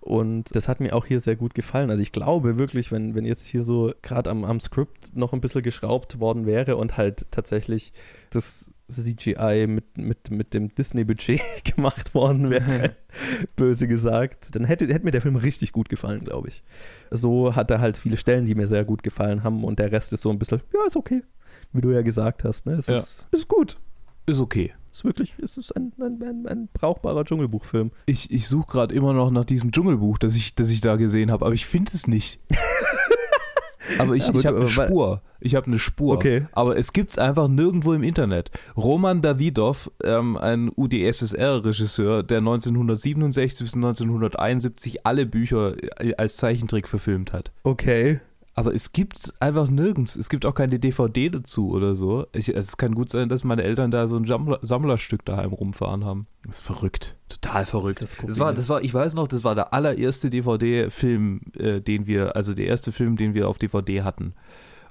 Und das hat mir auch hier sehr gut gefallen. Also ich glaube wirklich, wenn, wenn jetzt hier so gerade am, am Skript noch ein bisschen geschraubt worden wäre und halt tatsächlich das CGI mit, mit, mit dem Disney-Budget gemacht worden wäre, böse gesagt, dann hätte, hätte mir der Film richtig gut gefallen, glaube ich. So hat er halt viele Stellen, die mir sehr gut gefallen haben und der Rest ist so ein bisschen, ja, ist okay, wie du ja gesagt hast. Ne? Es Ja. ist, ist gut. Ist okay. Ist wirklich, es ist ein, ein, ein, ein brauchbarer Dschungelbuchfilm. Ich, ich suche gerade immer noch nach diesem Dschungelbuch, das ich, das ich da gesehen habe, aber ich finde es nicht. aber ich, Aber ich habe eine weil- Spur. Ich habe eine Spur. Okay. Aber es gibt es einfach nirgendwo im Internet. Roman Davidov, ähm, ein UdSSR-Regisseur, der 1967 bis 1971 alle Bücher äh, als Zeichentrick verfilmt hat. Okay. Aber es gibt's einfach nirgends. Es gibt auch keine DVD dazu oder so. Ich, es kann gut sein, dass meine Eltern da so ein Sammler, Sammlerstück daheim rumfahren haben. Das ist verrückt. Total verrückt. Das ist Das war, das war, ich weiß noch, das war der allererste DVD-Film, äh, den wir, also der erste Film, den wir auf DVD hatten.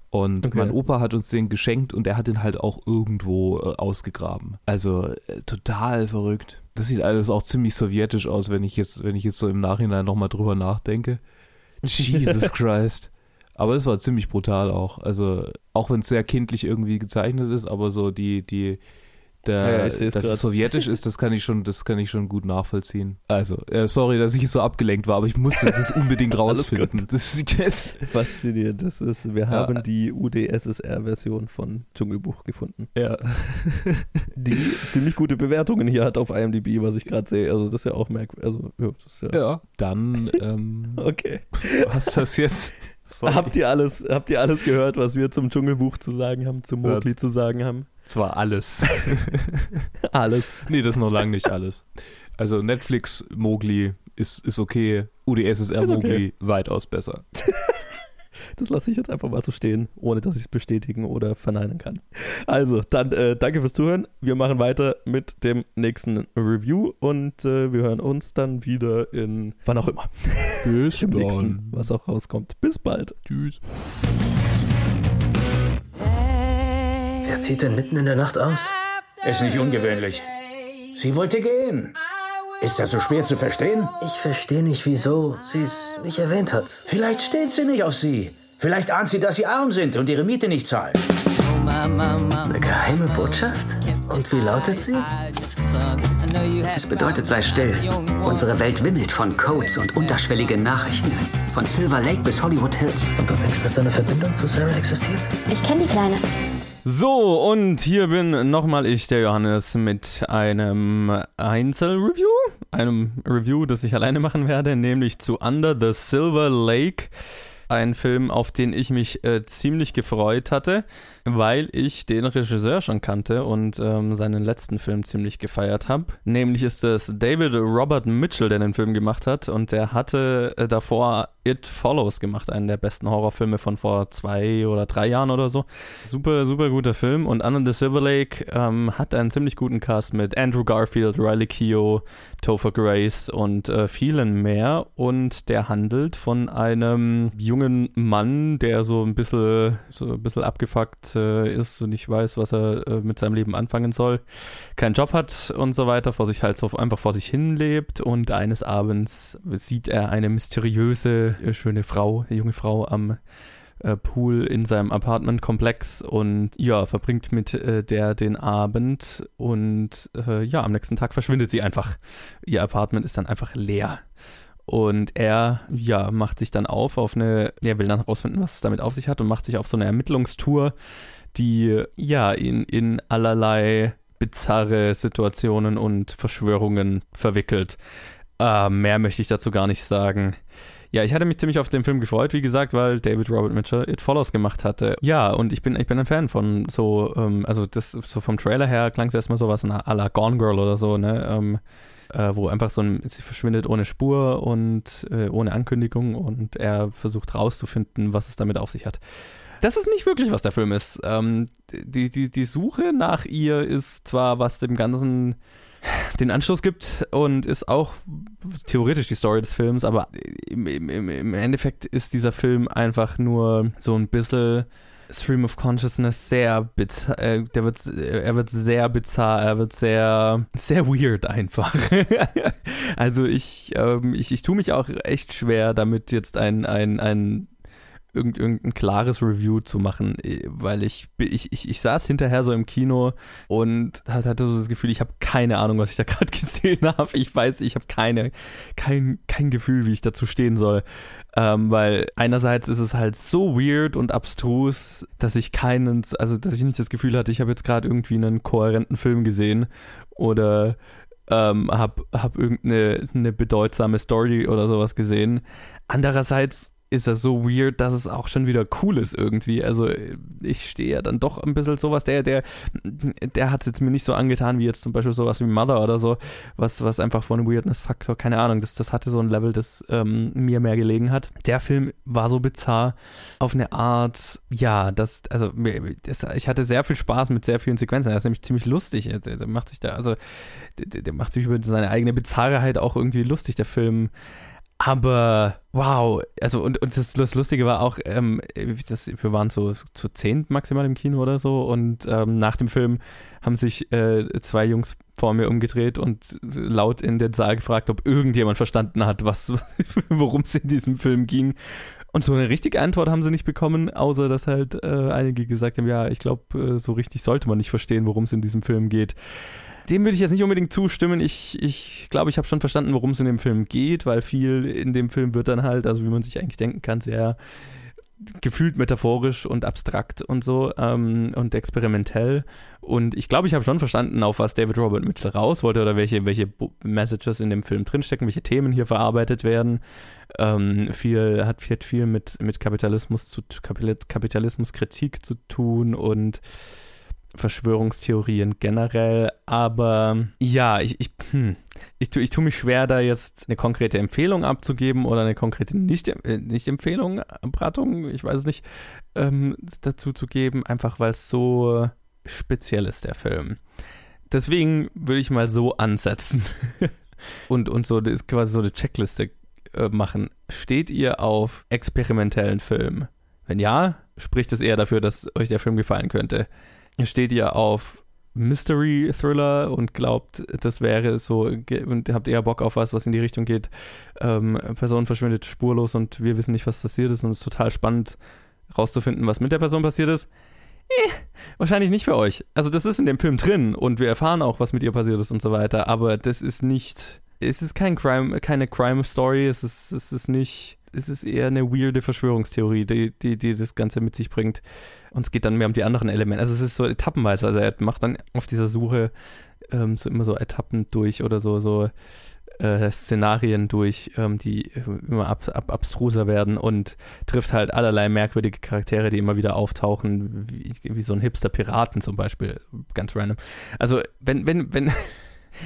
Und Okay. mein Opa hat uns den geschenkt und er hat den halt auch irgendwo äh, ausgegraben. Also äh, total verrückt. Das sieht alles auch ziemlich sowjetisch aus, wenn ich jetzt, wenn ich jetzt so im Nachhinein nochmal drüber nachdenke. Jesus Christ. Aber es war ziemlich brutal auch. Also, auch wenn es sehr kindlich irgendwie gezeichnet ist, aber so die, die, der, Ja, dass grad. es sowjetisch ist, das kann ich schon, das kann ich schon gut nachvollziehen. Also, äh, sorry, dass ich so abgelenkt war, aber ich musste das unbedingt rausfinden. Das ist jetzt, Faszinierend. Das ist, wir Ja. haben die UdSSR-Version von Dschungelbuch gefunden. ja. Die ziemlich gute Bewertungen hier hat auf IMDb, was ich gerade sehe. Also das ist ja auch merkwürdig. Also, ja, das ist ja. Dann, ähm, Okay. du hast das jetzt. Sorry. Habt ihr, alles, habt ihr alles gehört, was wir zum Dschungelbuch zu sagen haben, zum Mowgli Ja. zu sagen haben? Zwar alles. Alles. nee, das ist noch lange nicht alles. Also, Netflix, Mowgli ist, ist okay. UdSSR Ist okay. Mowgli weitaus besser. Das lasse ich jetzt einfach mal so stehen, ohne dass ich es bestätigen oder verneinen kann. Also, dann äh, danke fürs Zuhören. Wir machen weiter mit dem nächsten Review und äh, wir hören uns dann wieder in wann auch immer. Bis Im nächsten, was auch rauskommt. Bis bald. Tschüss. Wer zieht denn mitten in der Nacht aus? Ist nicht ungewöhnlich. Sie wollte gehen. Ist das so schwer zu verstehen? Ich verstehe nicht, wieso sie es nicht erwähnt hat. Vielleicht steht sie nicht auf Sie. Vielleicht ahnt sie, dass Sie arm sind und Ihre Miete nicht zahlen. Eine geheime Botschaft? Und wie lautet sie? Es bedeutet, sei still. Unsere Welt wimmelt von Codes und unterschwelligen Nachrichten. Von Silver Lake bis Hollywood Hills. Und du denkst, dass deine Verbindung zu Sarah existiert? Ich kenne die Kleine. So, und hier bin nochmal ich, der Johannes, mit einem Einzelreview. Einem Review, das ich alleine machen werde, nämlich zu Under the Silver Lake. Ein Film, auf den ich mich äh, ziemlich gefreut hatte, weil ich den Regisseur schon kannte und ähm, seinen letzten Film ziemlich gefeiert habe. Nämlich ist es David Robert Mitchell, der den Film gemacht hat und der hatte äh, davor It Follows gemacht, einen der besten Horrorfilme von vor zwei oder drei Jahren oder so. Super, super guter Film. Und Under the Silver Lake ähm, hat einen ziemlich guten Cast mit Andrew Garfield, Riley Keough, Topher Grace und äh, vielen mehr. Und der handelt von einem jungen Mann, der so ein bisschen, so ein bisschen abgefuckt äh, ist und nicht weiß, was er äh, mit seinem Leben anfangen soll, keinen Job hat und so weiter, vor sich halt so einfach vor sich hin lebt. Und eines Abends sieht er eine mysteriöse schöne Frau, junge Frau am äh, Pool in seinem Apartmentkomplex und ja, verbringt mit äh, der den Abend und äh, ja, am nächsten Tag verschwindet sie einfach. Ihr Apartment ist dann einfach leer. Und er, ja, macht sich dann auf auf eine, er will dann herausfinden, was es damit auf sich hat und macht sich auf so eine Ermittlungstour, die, ja, ihn in allerlei bizarre Situationen und Verschwörungen verwickelt. Äh, mehr möchte ich dazu gar nicht sagen. Ja, ich hatte mich ziemlich auf den Film gefreut, wie gesagt, weil David Robert Mitchell It Follows gemacht hatte. Ja, und ich bin, ich bin ein Fan von so, ähm, also das so vom Trailer her klang es erstmal sowas à la Gone Girl oder so, ne? Ähm, äh, wo einfach so ein, sie verschwindet ohne Spur und äh, ohne Ankündigung und er versucht rauszufinden, was es damit auf sich hat. Das ist nicht wirklich, was der Film ist. Ähm, die, die, die Suche nach ihr ist zwar, was dem Ganzen den Anschluss gibt und ist auch theoretisch die Story des Films, aber im, im, im Endeffekt ist dieser Film einfach nur so ein bisschen Stream of Consciousness sehr bizarr, äh, der wird, er wird sehr bizarr, er wird sehr, sehr weird einfach. also ich, ähm, ich, ich tue mich auch echt schwer damit jetzt ein, ein, ein irgend, irgendein klares Review zu machen, äh, weil ich, ich, ich, ich saß hinterher so im Kino und hatte so das Gefühl, ich habe keine Ahnung, was ich da gerade gesehen habe. Ich weiß, ich habe keine, kein, kein Gefühl, wie ich dazu stehen soll. Ähm, weil einerseits ist es halt so weird und abstrus, dass ich keinen, also dass ich nicht das Gefühl hatte, ich habe jetzt gerade irgendwie einen kohärenten Film gesehen oder ähm, habe hab irgendeine eine bedeutsame Story oder sowas gesehen. Andererseits ist das so weird, dass es auch schon wieder cool ist irgendwie. Also ich stehe ja dann doch ein bisschen sowas, der, der, der hat es jetzt mir nicht so angetan, wie jetzt zum Beispiel sowas wie Mother oder so, was, was einfach von Weirdness-Faktor, keine Ahnung, das, das hatte so ein Level, das ähm, mir mehr gelegen hat. Der Film war so bizarr auf eine Art, ja, das, also das, ich hatte sehr viel Spaß mit sehr vielen Sequenzen, er ist nämlich ziemlich lustig, der, der macht sich da, also der, der macht sich über seine eigene Bizarrheit auch irgendwie lustig, der Film. Aber wow, also und, und das, das Lustige war auch, ähm, das, wir waren so zu zehn maximal im Kino oder so und ähm, nach dem Film haben sich äh, zwei Jungs vor mir umgedreht und laut in den Saal gefragt, ob irgendjemand verstanden hat, was, worum es in diesem Film ging. Und so eine richtige Antwort haben sie nicht bekommen, außer dass halt äh, einige gesagt haben, ja, ich glaube, äh, so richtig sollte man nicht verstehen, worum es in diesem Film geht dem würde ich jetzt nicht unbedingt zustimmen. Ich glaube, ich, glaub, ich habe schon verstanden, worum es in dem Film geht, weil viel in dem Film wird dann halt, also wie man sich eigentlich denken kann, sehr gefühlt metaphorisch und abstrakt und so ähm, und experimentell. Und ich glaube, ich habe schon verstanden, auf was David Robert Mitchell raus wollte oder welche, welche Messages in dem Film drinstecken, welche Themen hier verarbeitet werden. Ähm, viel, hat, hat viel mit, mit Kapitalismus zu Kapitalismuskritik zu tun und Verschwörungstheorien generell, aber ja, ich, ich, hm, ich, ich tue mich schwer, da jetzt eine konkrete Empfehlung abzugeben oder eine konkrete Nicht-Empfehlung, nicht Beratung, ich weiß es nicht, ähm, dazu zu geben, einfach weil es so speziell ist, der Film. Deswegen würde ich mal so ansetzen und, und so das quasi so eine Checkliste äh, machen. Steht ihr auf experimentellen Filmen? Wenn ja, spricht es eher dafür, dass euch der Film gefallen könnte steht ihr auf Mystery Thriller und glaubt, das wäre so und habt eher Bock auf was, was in die Richtung geht. Ähm, Person verschwindet spurlos und wir wissen nicht, was passiert ist und es ist total spannend rauszufinden, was mit der Person passiert ist. eh, wahrscheinlich nicht für euch. Also das ist in dem Film drin und wir erfahren auch, was mit ihr passiert ist und so weiter, aber das ist nicht, es ist kein Crime, keine Crime-Story, es ist, es ist nicht, es ist eher eine weirde Verschwörungstheorie, die, die, die das Ganze mit sich bringt. Und es geht dann mehr um die anderen Elemente. Also es ist so etappenweise, also er macht dann auf dieser Suche ähm, so immer so Etappen durch oder so, so äh, Szenarien durch, ähm, die immer ab, ab, abstruser werden und trifft halt allerlei merkwürdige Charaktere, die immer wieder auftauchen, wie, wie so ein Hipster-Piraten zum Beispiel, ganz random. Also wenn, wenn, wenn,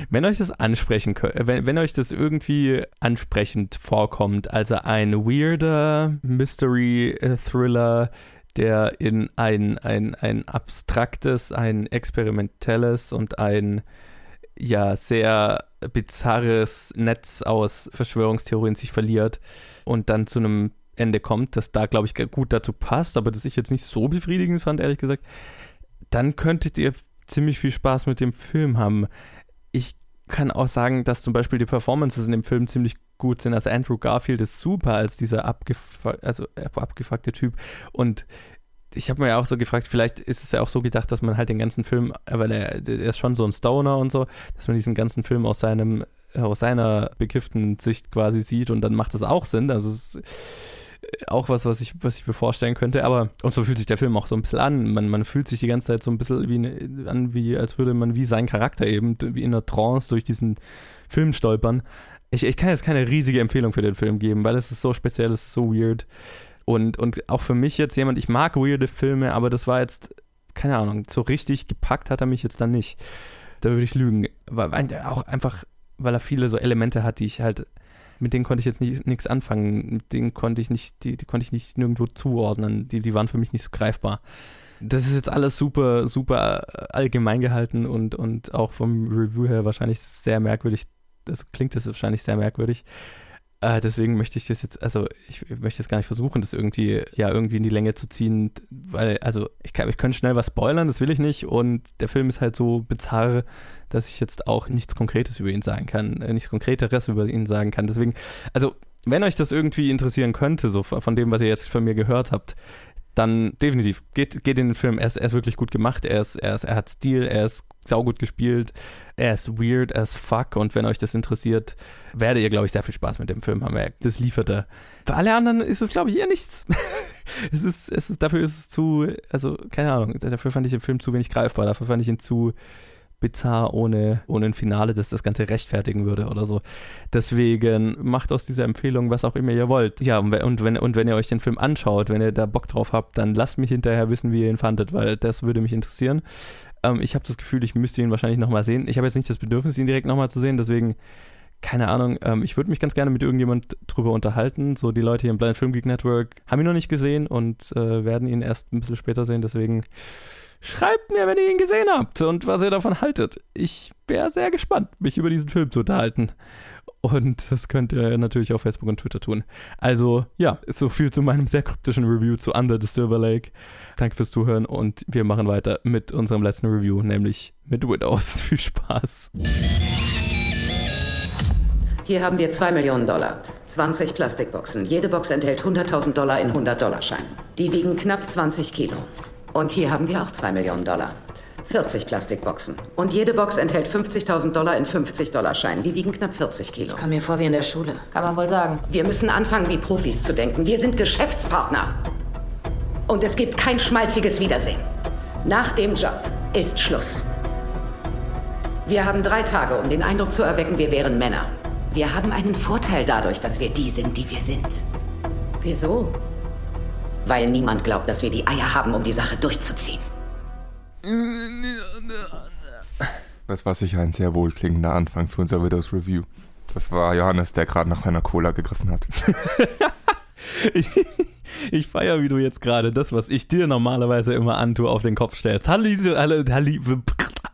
wenn euch das ansprechen wenn, wenn euch das irgendwie ansprechend vorkommt, also ein weirder Mystery-Thriller, der in ein, ein, ein abstraktes, ein experimentelles und ein ja sehr bizarres Netz aus Verschwörungstheorien sich verliert und dann zu einem Ende kommt, das da, glaube ich, gut dazu passt, aber das ich jetzt nicht so befriedigend fand, ehrlich gesagt, dann könntet ihr ziemlich viel Spaß mit dem Film haben. Kann auch sagen, dass zum Beispiel die Performances in dem Film ziemlich gut sind. Also Andrew Garfield ist super als dieser abgefuck, also abgefuckte Typ und ich habe mir ja auch so gefragt, vielleicht ist es ja auch so gedacht, dass man halt den ganzen Film, weil er, er ist schon so ein Stoner und so, dass man diesen ganzen Film aus seinem, aus seiner bekifften Sicht quasi sieht und dann macht das auch Sinn. Also es auch was, was ich, was ich mir vorstellen könnte. Aber, und so fühlt sich der Film auch so ein bisschen an. Man, man fühlt sich die ganze Zeit so ein bisschen wie an, wie, als würde man wie sein Charakter eben, wie in einer Trance durch diesen Film stolpern. Ich, ich kann jetzt keine riesige Empfehlung für den Film geben, weil es ist so speziell, es ist so weird. Und, und auch für mich jetzt jemand, ich mag weirde Filme, aber das war jetzt, keine Ahnung, so richtig gepackt hat er mich jetzt dann nicht. Da würde ich lügen. Weil, auch einfach, weil er viele so Elemente hat, die ich halt, mit denen konnte ich jetzt nichts anfangen. Mit denen konnte ich nicht, die, die konnte ich nicht nirgendwo zuordnen. Die, die waren für mich nicht so greifbar. Das ist jetzt alles super, super allgemein gehalten und, und auch vom Review her wahrscheinlich sehr merkwürdig. Das klingt das wahrscheinlich sehr merkwürdig. Äh, deswegen möchte ich das jetzt, also ich möchte jetzt gar nicht versuchen, das irgendwie, ja, irgendwie in die Länge zu ziehen, weil, also ich kann, ich könnte schnell was spoilern, das will ich nicht. Und der Film ist halt so bizarr, dass ich jetzt auch nichts Konkretes über ihn sagen kann, äh, nichts Konkreteres über ihn sagen kann. Deswegen, also wenn euch das irgendwie interessieren könnte, so von dem, was ihr jetzt von mir gehört habt, dann definitiv, geht, geht in den Film. Er ist, er ist wirklich gut gemacht, er, ist, er, ist, er hat Stil, er ist saugut gespielt, er ist weird as fuck und wenn euch das interessiert, werdet ihr, glaube ich, sehr viel Spaß mit dem Film haben. Das liefert er. Für alle anderen ist es, glaube ich, eher nichts. es ist, es ist, dafür ist es zu, also, keine Ahnung, dafür fand ich den Film zu wenig greifbar, dafür fand ich ihn zu bizarr ohne, ohne ein Finale, das das Ganze rechtfertigen würde oder so. Deswegen macht aus dieser Empfehlung was auch immer ihr wollt. Ja, und wenn, und wenn ihr euch den Film anschaut, wenn ihr da Bock drauf habt, dann lasst mich hinterher wissen, wie ihr ihn fandet, weil das würde mich interessieren. Ähm, ich habe das Gefühl, ich müsste ihn wahrscheinlich nochmal sehen. Ich habe jetzt nicht das Bedürfnis, ihn direkt nochmal zu sehen, deswegen keine Ahnung, ähm, ich würde mich ganz gerne mit irgendjemand drüber unterhalten. So die Leute hier im Blind Film Geek Network haben ihn noch nicht gesehen und äh, werden ihn erst ein bisschen später sehen. Deswegen Schreibt mir, wenn ihr ihn gesehen habt und was ihr davon haltet. Ich wäre sehr gespannt, mich über diesen Film zu unterhalten. Und das könnt ihr natürlich auf Facebook und Twitter tun. Also, ja, so viel zu meinem sehr kryptischen Review zu Under the Silver Lake. Danke fürs Zuhören und wir machen weiter mit unserem letzten Review, nämlich mit Widows. Viel Spaß. Hier haben wir 2 Millionen Dollar. 20 Plastikboxen. Jede Box enthält 100.000 Dollar in 100-Dollar-Scheinen. Die wiegen knapp 20 Kilo. Und hier haben wir auch 2 Millionen Dollar. 40 Plastikboxen. Und jede Box enthält 50.000 Dollar in 50-Dollar-Scheinen. Die wiegen knapp 40 Kilo. Ich komme mir vor wie in der Schule. Kann man wohl sagen. Wir müssen anfangen, wie Profis zu denken. Wir sind Geschäftspartner. Und es gibt kein schmalziges Wiedersehen. Nach dem Job ist Schluss. Wir haben drei Tage, um den Eindruck zu erwecken, wir wären Männer. Wir haben einen Vorteil dadurch, dass wir die sind, die wir sind. Wieso? Weil niemand glaubt, dass wir die Eier haben, um die Sache durchzuziehen. Das war sicher ein sehr wohlklingender Anfang für unser Widows Review. Das war Johannes, der gerade nach seiner Cola gegriffen hat. ich, ich feiere, wie du jetzt gerade das, was ich dir normalerweise immer antue, auf den Kopf stellst. Hallo, hallo, hallo,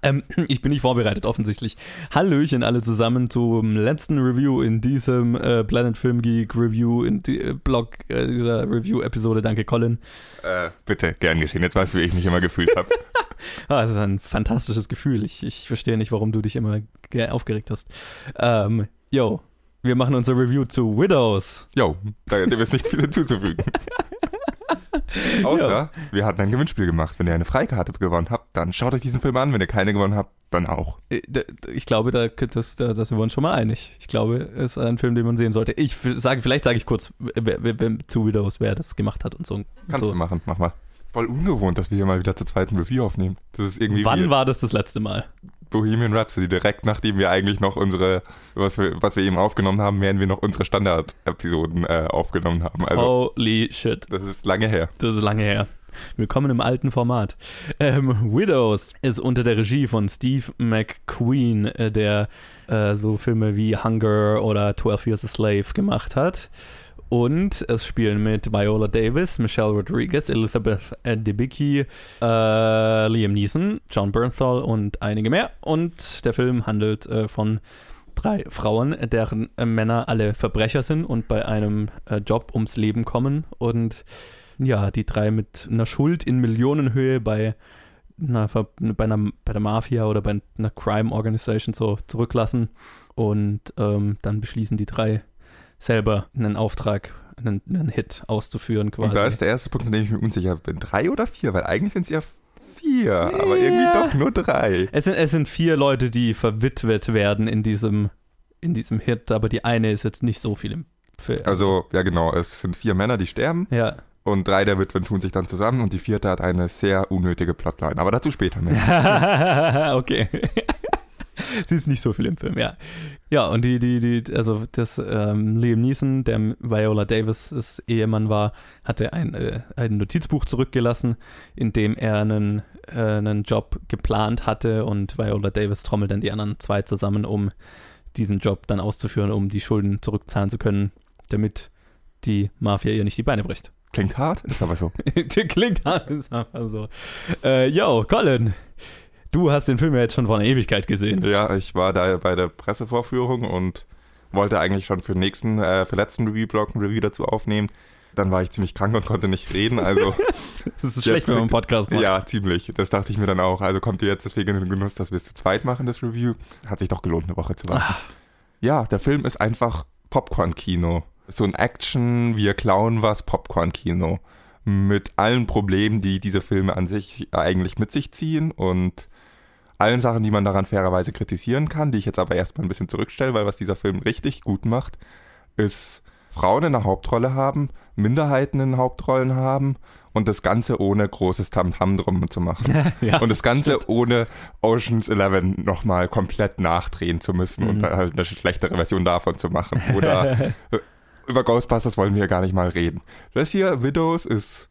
ähm, ich bin nicht vorbereitet, offensichtlich. Hallöchen alle zusammen zum letzten Review in diesem äh, Planet Film Geek Review, in die, äh, Blog äh, dieser Review-Episode. Danke, Colin. Äh, bitte, gern geschehen. Jetzt weißt du, wie ich mich immer gefühlt habe. ah, das ist ein fantastisches Gefühl. Ich, ich verstehe nicht, warum du dich immer aufgeregt hast. Ähm, yo, wir machen unser Review zu Widows. Jo, da gibt es nicht viel hinzuzufügen. Außer, ja. wir hatten ein Gewinnspiel gemacht. Wenn ihr eine Freikarte gewonnen habt, dann schaut euch diesen Film an. Wenn ihr keine gewonnen habt, dann auch. Äh, ich glaube, da, das, da, da sind wir uns schon mal einig. Ich glaube, es ist ein Film, den man sehen sollte. Ich sage, vielleicht sage ich kurz zu Widows, wer das gemacht hat und so. Kannst so. du machen, mach mal. Voll ungewohnt, dass wir hier mal wieder zur zweiten Review aufnehmen. Das ist irgendwie. Wann weird. war das das letzte Mal? Bohemian Rhapsody, direkt nachdem wir eigentlich noch unsere, was wir, was wir eben aufgenommen haben, während wir noch unsere Standard-Episoden äh, aufgenommen haben. Also, Holy shit. Das ist lange her. Das ist lange her. Willkommen im alten Format. Ähm, Widows ist unter der Regie von Steve McQueen, äh, der äh, so Filme wie Hunger oder 12 Years a Slave gemacht hat. Und es spielen mit Viola Davis, Michelle Rodriguez, Elizabeth Debicki, äh, Liam Neeson, John Bernthal und einige mehr. Und der Film handelt äh, von drei Frauen, deren äh, Männer alle Verbrecher sind und bei einem äh, Job ums Leben kommen. Und ja, die drei mit einer Schuld in Millionenhöhe bei einer, bei, einer, bei der Mafia oder bei einer Crime Organization so zurücklassen. Und ähm, dann beschließen die drei selber einen Auftrag, einen, einen Hit auszuführen quasi. Und da ist der erste Punkt, an dem ich mir unsicher bin. Drei oder vier? Weil eigentlich sind es ja vier, ja. aber irgendwie doch nur drei. Es sind, es sind vier Leute, die verwitwet werden in diesem, in diesem Hit, aber die eine ist jetzt nicht so viel im Film. Also, ja genau, es sind vier Männer, die sterben. Ja. Und drei der Witwen tun sich dann zusammen und die vierte hat eine sehr unnötige Plotline. Aber dazu später mehr. okay. Sie ist nicht so viel im Film, ja. Ja, und die, die, die, also das ähm, Liam Neeson, der Viola Davis' Ehemann war, hatte ein, äh, ein Notizbuch zurückgelassen, in dem er einen, äh, einen Job geplant hatte und Viola Davis trommelt dann die anderen zwei zusammen, um diesen Job dann auszuführen, um die Schulden zurückzahlen zu können, damit die Mafia ihr nicht die Beine bricht. Klingt hart, ist aber so. Klingt hart, ist aber so. Äh, yo, Colin, Du hast den Film ja jetzt schon vor einer Ewigkeit gesehen. Ja, ich war da bei der Pressevorführung und wollte eigentlich schon für nächsten, äh, für letzten Review-Blog ein Review dazu aufnehmen. Dann war ich ziemlich krank und konnte nicht reden. Also das ist schlecht, wenn man einen Podcast macht. Ja, ziemlich. Das dachte ich mir dann auch. Also kommt ihr jetzt deswegen in den Genuss, dass wir es zu zweit machen, das Review. Hat sich doch gelohnt, eine Woche zu warten. Ah. Ja, der Film ist einfach Popcorn-Kino. So ein Action, wir klauen was, Popcorn-Kino. Mit allen Problemen, die diese Filme an sich eigentlich mit sich ziehen und allen Sachen, die man daran fairerweise kritisieren kann, die ich jetzt aber erstmal ein bisschen zurückstelle, weil was dieser Film richtig gut macht, ist Frauen in der Hauptrolle haben, Minderheiten in Hauptrollen haben und das Ganze ohne großes Tamtam drum zu machen. ja, und das Ganze stimmt. ohne Oceans 11 nochmal komplett nachdrehen zu müssen mhm. und halt eine schlechtere Version davon zu machen. Oder über Ghostbusters wollen wir gar nicht mal reden. Das hier, Widows, ist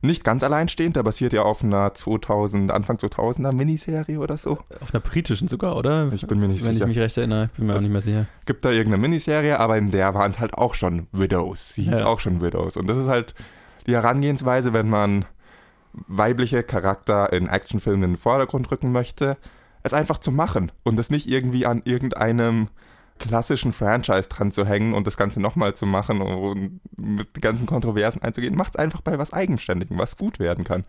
nicht ganz alleinstehend, der basiert ja auf einer 2000, Anfang 2000er Miniserie oder so. Auf einer britischen sogar, oder? Ich bin mir nicht Wenn sicher. Wenn ich mich recht erinnere, bin mir es auch nicht mehr sicher. Gibt da irgendeine Miniserie, aber in der waren es halt auch schon Widows. Sie hieß ja. auch schon Widows. Und das ist halt die Herangehensweise, wenn man weibliche Charakter in Actionfilmen in den Vordergrund rücken möchte, es einfach zu machen und es nicht irgendwie an irgendeinem klassischen Franchise dran zu hängen und das Ganze nochmal zu machen und mit ganzen Kontroversen einzugehen, macht es einfach bei was Eigenständigem, was gut werden kann.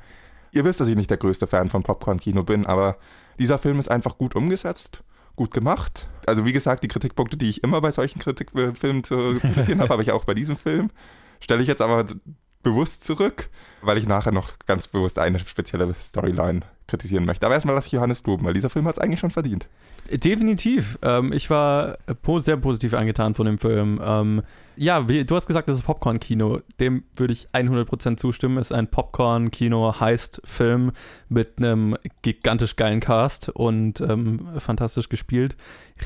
Ihr wisst, dass ich nicht der größte Fan von Popcorn-Kino bin, aber dieser Film ist einfach gut umgesetzt, gut gemacht. Also wie gesagt, die Kritikpunkte, die ich immer bei solchen Kritikfilmen zu kritisieren habe, habe ich auch bei diesem Film. Stelle ich jetzt aber bewusst zurück, weil ich nachher noch ganz bewusst eine spezielle Storyline kritisieren möchte. Aber erstmal lasse ich Johannes droben, weil dieser Film hat es eigentlich schon verdient. Definitiv. Ähm, ich war sehr positiv angetan von dem Film. Ähm, ja, wie, du hast gesagt, das ist Popcorn-Kino. Dem würde ich 100% zustimmen. Es ist ein Popcorn-Kino-Heist-Film mit einem gigantisch geilen Cast und ähm, fantastisch gespielt.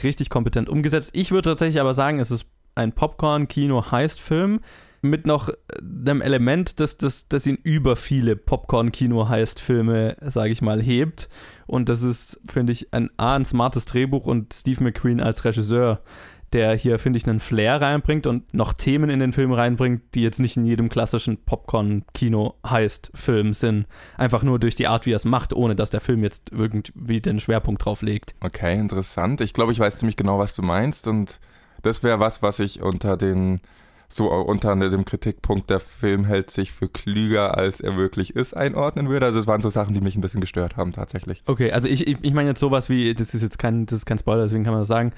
Richtig kompetent umgesetzt. Ich würde tatsächlich aber sagen, es ist ein Popcorn-Kino-Heist-Film mit noch einem Element, das, das, das ihn über viele Popcorn-Kino-Heist-Filme, sage ich mal, hebt. Und das ist, finde ich, ein A, ein smartes Drehbuch und Steve McQueen als Regisseur, der hier, finde ich, einen Flair reinbringt und noch Themen in den Film reinbringt, die jetzt nicht in jedem klassischen Popcorn-Kino-Heist-Film sind. Einfach nur durch die Art, wie er es macht, ohne dass der Film jetzt irgendwie den Schwerpunkt drauf legt. Okay, interessant. Ich glaube, ich weiß ziemlich genau, was du meinst und das wäre was, was ich unter den so unter dem Kritikpunkt, der Film hält sich für klüger, als er wirklich ist, einordnen würde. Also es waren so Sachen, die mich ein bisschen gestört haben tatsächlich. Okay, also ich, ich, ich meine jetzt sowas wie, das ist jetzt kein, das ist kein Spoiler, deswegen kann man das sagen.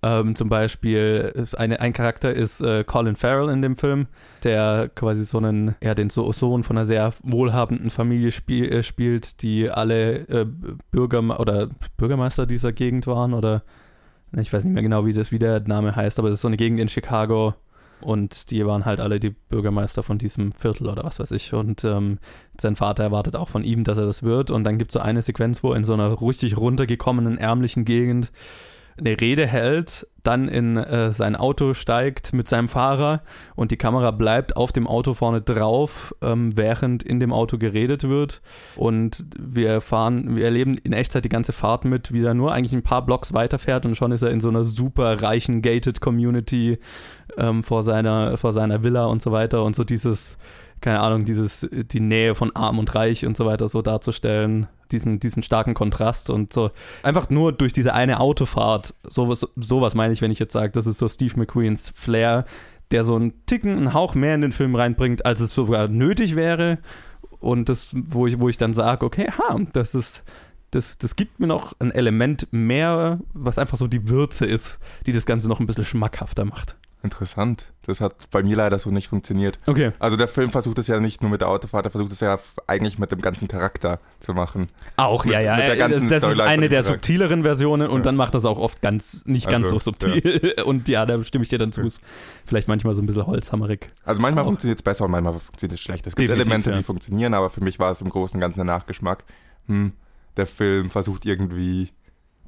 Ähm, zum Beispiel, eine, ein Charakter ist äh, Colin Farrell in dem Film, der quasi so einen, ja, den so Sohn von einer sehr wohlhabenden Familie spiel, äh, spielt, die alle äh, Bürger oder Bürgermeister dieser Gegend waren oder ich weiß nicht mehr genau, wie das wie der Name heißt, aber das ist so eine Gegend in Chicago und die waren halt alle die Bürgermeister von diesem Viertel oder was weiß ich. Und ähm, sein Vater erwartet auch von ihm, dass er das wird. Und dann gibt es so eine Sequenz, wo in so einer richtig runtergekommenen, ärmlichen Gegend eine Rede hält, dann in äh, sein Auto steigt mit seinem Fahrer und die Kamera bleibt auf dem Auto vorne drauf, ähm, während in dem Auto geredet wird. Und wir fahren, wir erleben in Echtzeit die ganze Fahrt mit, wie er nur eigentlich ein paar Blocks weiterfährt und schon ist er in so einer super reichen Gated Community ähm, vor seiner, vor seiner Villa und so weiter und so dieses keine Ahnung, dieses, die Nähe von arm und reich und so weiter so darzustellen, diesen, diesen starken Kontrast und so. Einfach nur durch diese eine Autofahrt, sowas, sowas meine ich, wenn ich jetzt sage, das ist so Steve McQueens Flair, der so einen Ticken, einen Hauch mehr in den Film reinbringt, als es sogar nötig wäre. Und das, wo ich, wo ich dann sage, okay, ha, das ist, das, das gibt mir noch ein Element mehr, was einfach so die Würze ist, die das Ganze noch ein bisschen schmackhafter macht. Interessant. Das hat bei mir leider so nicht funktioniert. Okay. Also der Film versucht es ja nicht nur mit der Autofahrt, er versucht es ja eigentlich mit dem ganzen Charakter zu machen. Auch, mit, ja, ja. Mit der das das ist eine der Charakter. subtileren Versionen und Ja. dann macht das auch oft ganz, nicht ganz Also, so subtil. Und ja, da stimme ich dir dann zu. Ist vielleicht manchmal so ein bisschen holzhammerig. Also manchmal funktioniert es besser und manchmal funktioniert es schlecht. Es gibt Definitiv, Elemente, ja. die funktionieren, aber für mich war es im Großen und Ganzen der Nachgeschmack. Hm, der Film versucht irgendwie,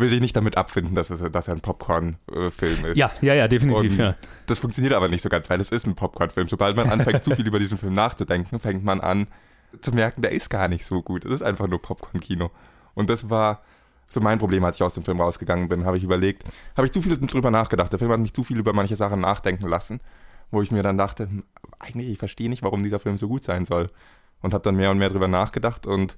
will sich nicht damit abfinden, dass, es, dass er ein Popcorn-Film ist. Ja, ja, ja, definitiv, ja. Das funktioniert aber nicht so ganz, weil es ist ein Popcorn-Film. Sobald man anfängt, zu viel über diesen Film nachzudenken, fängt man an zu merken, der ist gar nicht so gut. Es ist einfach nur Popcorn-Kino. Und das war so mein Problem, als ich aus dem Film rausgegangen bin. Habe ich überlegt, habe ich zu viel drüber nachgedacht. Der Film hat mich zu viel über manche Sachen nachdenken lassen, wo ich mir dann dachte, hm, eigentlich, ich verstehe nicht, warum dieser Film so gut sein soll. Und habe dann mehr und mehr drüber nachgedacht und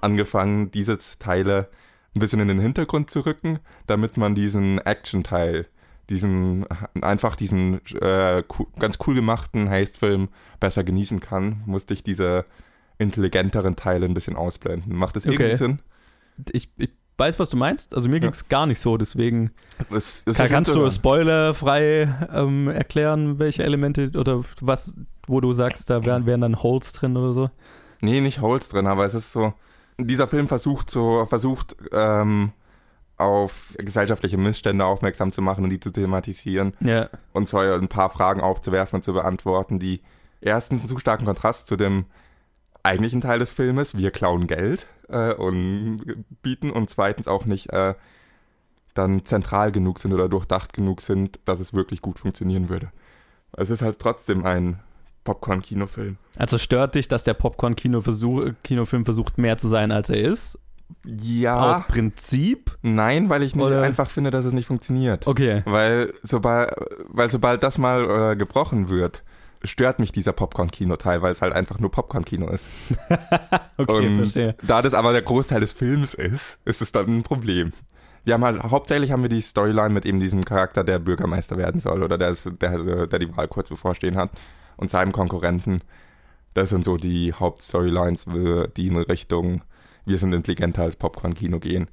angefangen, diese Teile ein bisschen in den Hintergrund zu rücken, damit man diesen Action-Teil, diesen einfach diesen äh, ganz cool gemachten Heist-Film besser genießen kann, musste ich diese intelligenteren Teile ein bisschen ausblenden. Macht das irgendwie Okay. Sinn? Ich, ich weiß, was du meinst. Also mir ging es gar nicht so, deswegen Es, es kann, kannst du spoilerfrei ähm, erklären, welche Elemente oder was, wo du sagst, da wären, wären dann Holes drin oder so? Nee, nicht Holes drin, aber es ist so, dieser Film versucht so, versucht ähm, auf gesellschaftliche Missstände aufmerksam zu machen und die zu thematisieren Ja. und so ein paar Fragen aufzuwerfen und zu beantworten, die erstens einen zu starken Kontrast zu dem eigentlichen Teil des Filmes, wir klauen Geld äh, und bieten und zweitens auch nicht äh, dann zentral genug sind oder durchdacht genug sind, dass es wirklich gut funktionieren würde. Es ist halt trotzdem ein Popcorn-Kinofilm. Also stört dich, dass der Popcorn-Kinofilm versucht, mehr zu sein, als er ist? Ja. Aus Prinzip? Nein, weil ich Oder- einfach finde, dass es nicht funktioniert. Okay. Weil sobald, weil sobald das mal äh, gebrochen wird, stört mich dieser Popcorn-Kino-Teil, weil es halt einfach nur Popcorn-Kino ist. Okay, Und verstehe. da das aber der Großteil des Films ist, ist es dann ein Problem. Wir haben halt, hauptsächlich haben wir die Storyline mit eben diesem Charakter, der Bürgermeister werden soll oder der, der, der die Wahl kurz bevorstehen hat und seinem Konkurrenten. Das sind so die Hauptstorylines, die in Richtung wir sind intelligenter als Popcorn-Kino gehen.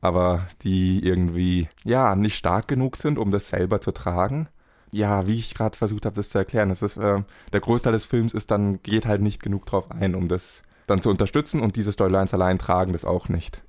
Aber die irgendwie, ja, nicht stark genug sind, um das selber zu tragen. Ja, wie ich gerade versucht habe, das zu erklären. Es ist, äh, der Großteil des Films ist dann, geht halt nicht genug drauf ein, um das dann zu unterstützen und diese Storylines allein tragen das auch nicht.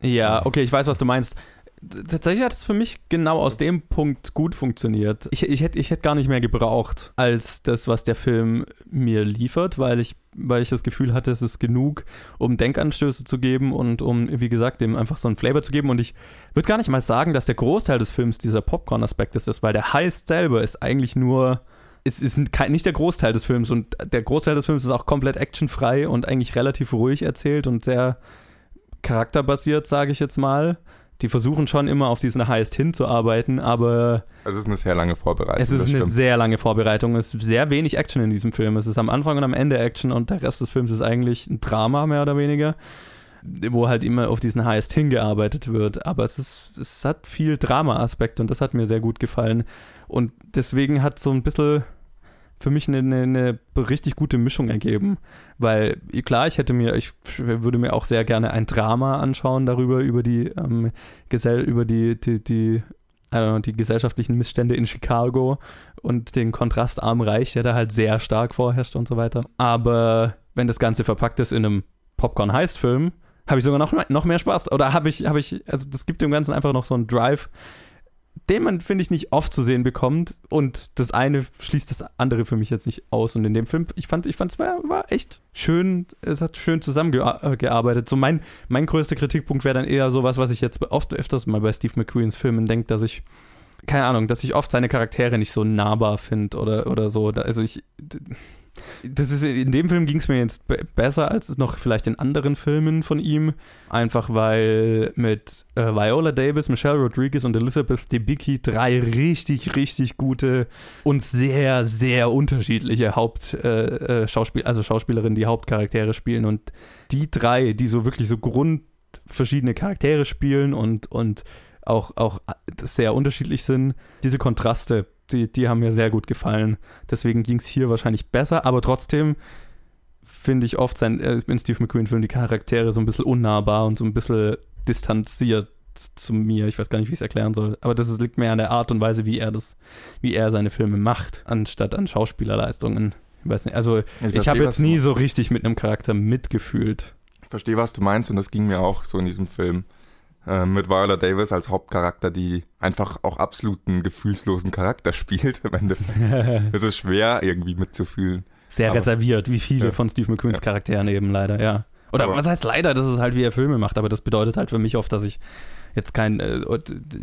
Ja, okay, ich weiß, was du meinst. Tatsächlich hat es für mich genau aus dem Punkt gut funktioniert. Ich, ich, hätte, ich hätte gar nicht mehr gebraucht als das, was der Film mir liefert, weil ich, weil ich das Gefühl hatte, es ist genug, um Denkanstöße zu geben und um, wie gesagt, dem einfach so einen Flavor zu geben. Und ich würde gar nicht mal sagen, dass der Großteil des Films dieser Popcorn-Aspekt ist, weil der Heist selber ist eigentlich nur. Es ist nicht der Großteil des Films und der Großteil des Films ist auch komplett actionfrei und eigentlich relativ ruhig erzählt und sehr charakterbasiert, sage ich jetzt mal. Die versuchen schon immer auf diesen Heist hinzuarbeiten, aber Es ist eine sehr lange Vorbereitung. es ist eine stimmt. sehr lange Vorbereitung. Es ist sehr wenig Action in diesem Film. Es ist am Anfang und am Ende Action und der Rest des Films ist eigentlich ein Drama, mehr oder weniger, wo halt immer auf diesen Heist hingearbeitet wird. Aber es, ist, es hat viel Drama-Aspekt und das hat mir sehr gut gefallen. Und deswegen hat so ein bisschen für mich eine, eine, eine richtig gute Mischung ergeben. Weil, klar, ich hätte mir, ich würde mir auch sehr gerne ein Drama anschauen darüber, über die, ähm, Gesell über die, die, die also die gesellschaftlichen Missstände in Chicago und den kontrastarmen Reich, der da halt sehr stark vorherrscht und so weiter. Aber wenn das Ganze verpackt ist in einem Popcorn-Heist-Film, habe ich sogar noch, noch mehr Spaß. Oder habe ich, habe ich, also das gibt dem Ganzen einfach noch so einen Drive, den man, finde ich, nicht oft zu sehen bekommt. Und das eine schließt das andere für mich jetzt nicht aus. Und in dem Film, ich fand, ich fand es war, war echt schön, es hat schön zusammengearbeitet. So mein, mein größter Kritikpunkt wäre dann eher sowas, was ich jetzt oft öfters mal bei Steve McQueens Filmen denke, dass ich, keine Ahnung, dass ich oft seine Charaktere nicht so nahbar finde oder, oder so. Also ich das ist, in dem Film ging es mir jetzt besser als noch vielleicht in anderen Filmen von ihm. Einfach weil mit äh, Viola Davis, Michelle Rodriguez und Elizabeth Debicki drei richtig, richtig gute und sehr, sehr unterschiedliche Hauptschauspiel, äh, äh also Schauspielerinnen, die Hauptcharaktere spielen. Und die drei, die so wirklich so grundverschiedene Charaktere spielen und, und auch, auch sehr unterschiedlich sind, diese Kontraste die, die haben mir sehr gut gefallen. Deswegen ging es hier wahrscheinlich besser, aber trotzdem finde ich oft sein, äh, in Steve McQueen-Filmen die Charaktere so ein bisschen unnahbar und so ein bisschen distanziert zu mir. Ich weiß gar nicht, wie ich es erklären soll. Aber das liegt mehr an der Art und Weise, wie er das, wie er seine Filme macht, anstatt an Schauspielerleistungen. Ich weiß nicht. Also ich, ich habe jetzt nie so richtig mit einem Charakter mitgefühlt. Ich verstehe, was du meinst, und das ging mir auch so in diesem Film. Äh, mit Viola Davis als Hauptcharakter, die einfach auch absoluten gefühlslosen Charakter spielt. Es ist schwer, irgendwie mitzufühlen. Sehr aber, reserviert, wie viele ja. von Steve McQueens ja. Charakteren eben leider, ja. Oder aber, was heißt leider, das ist halt, wie er Filme macht, aber das bedeutet halt für mich oft, dass ich jetzt kein, äh,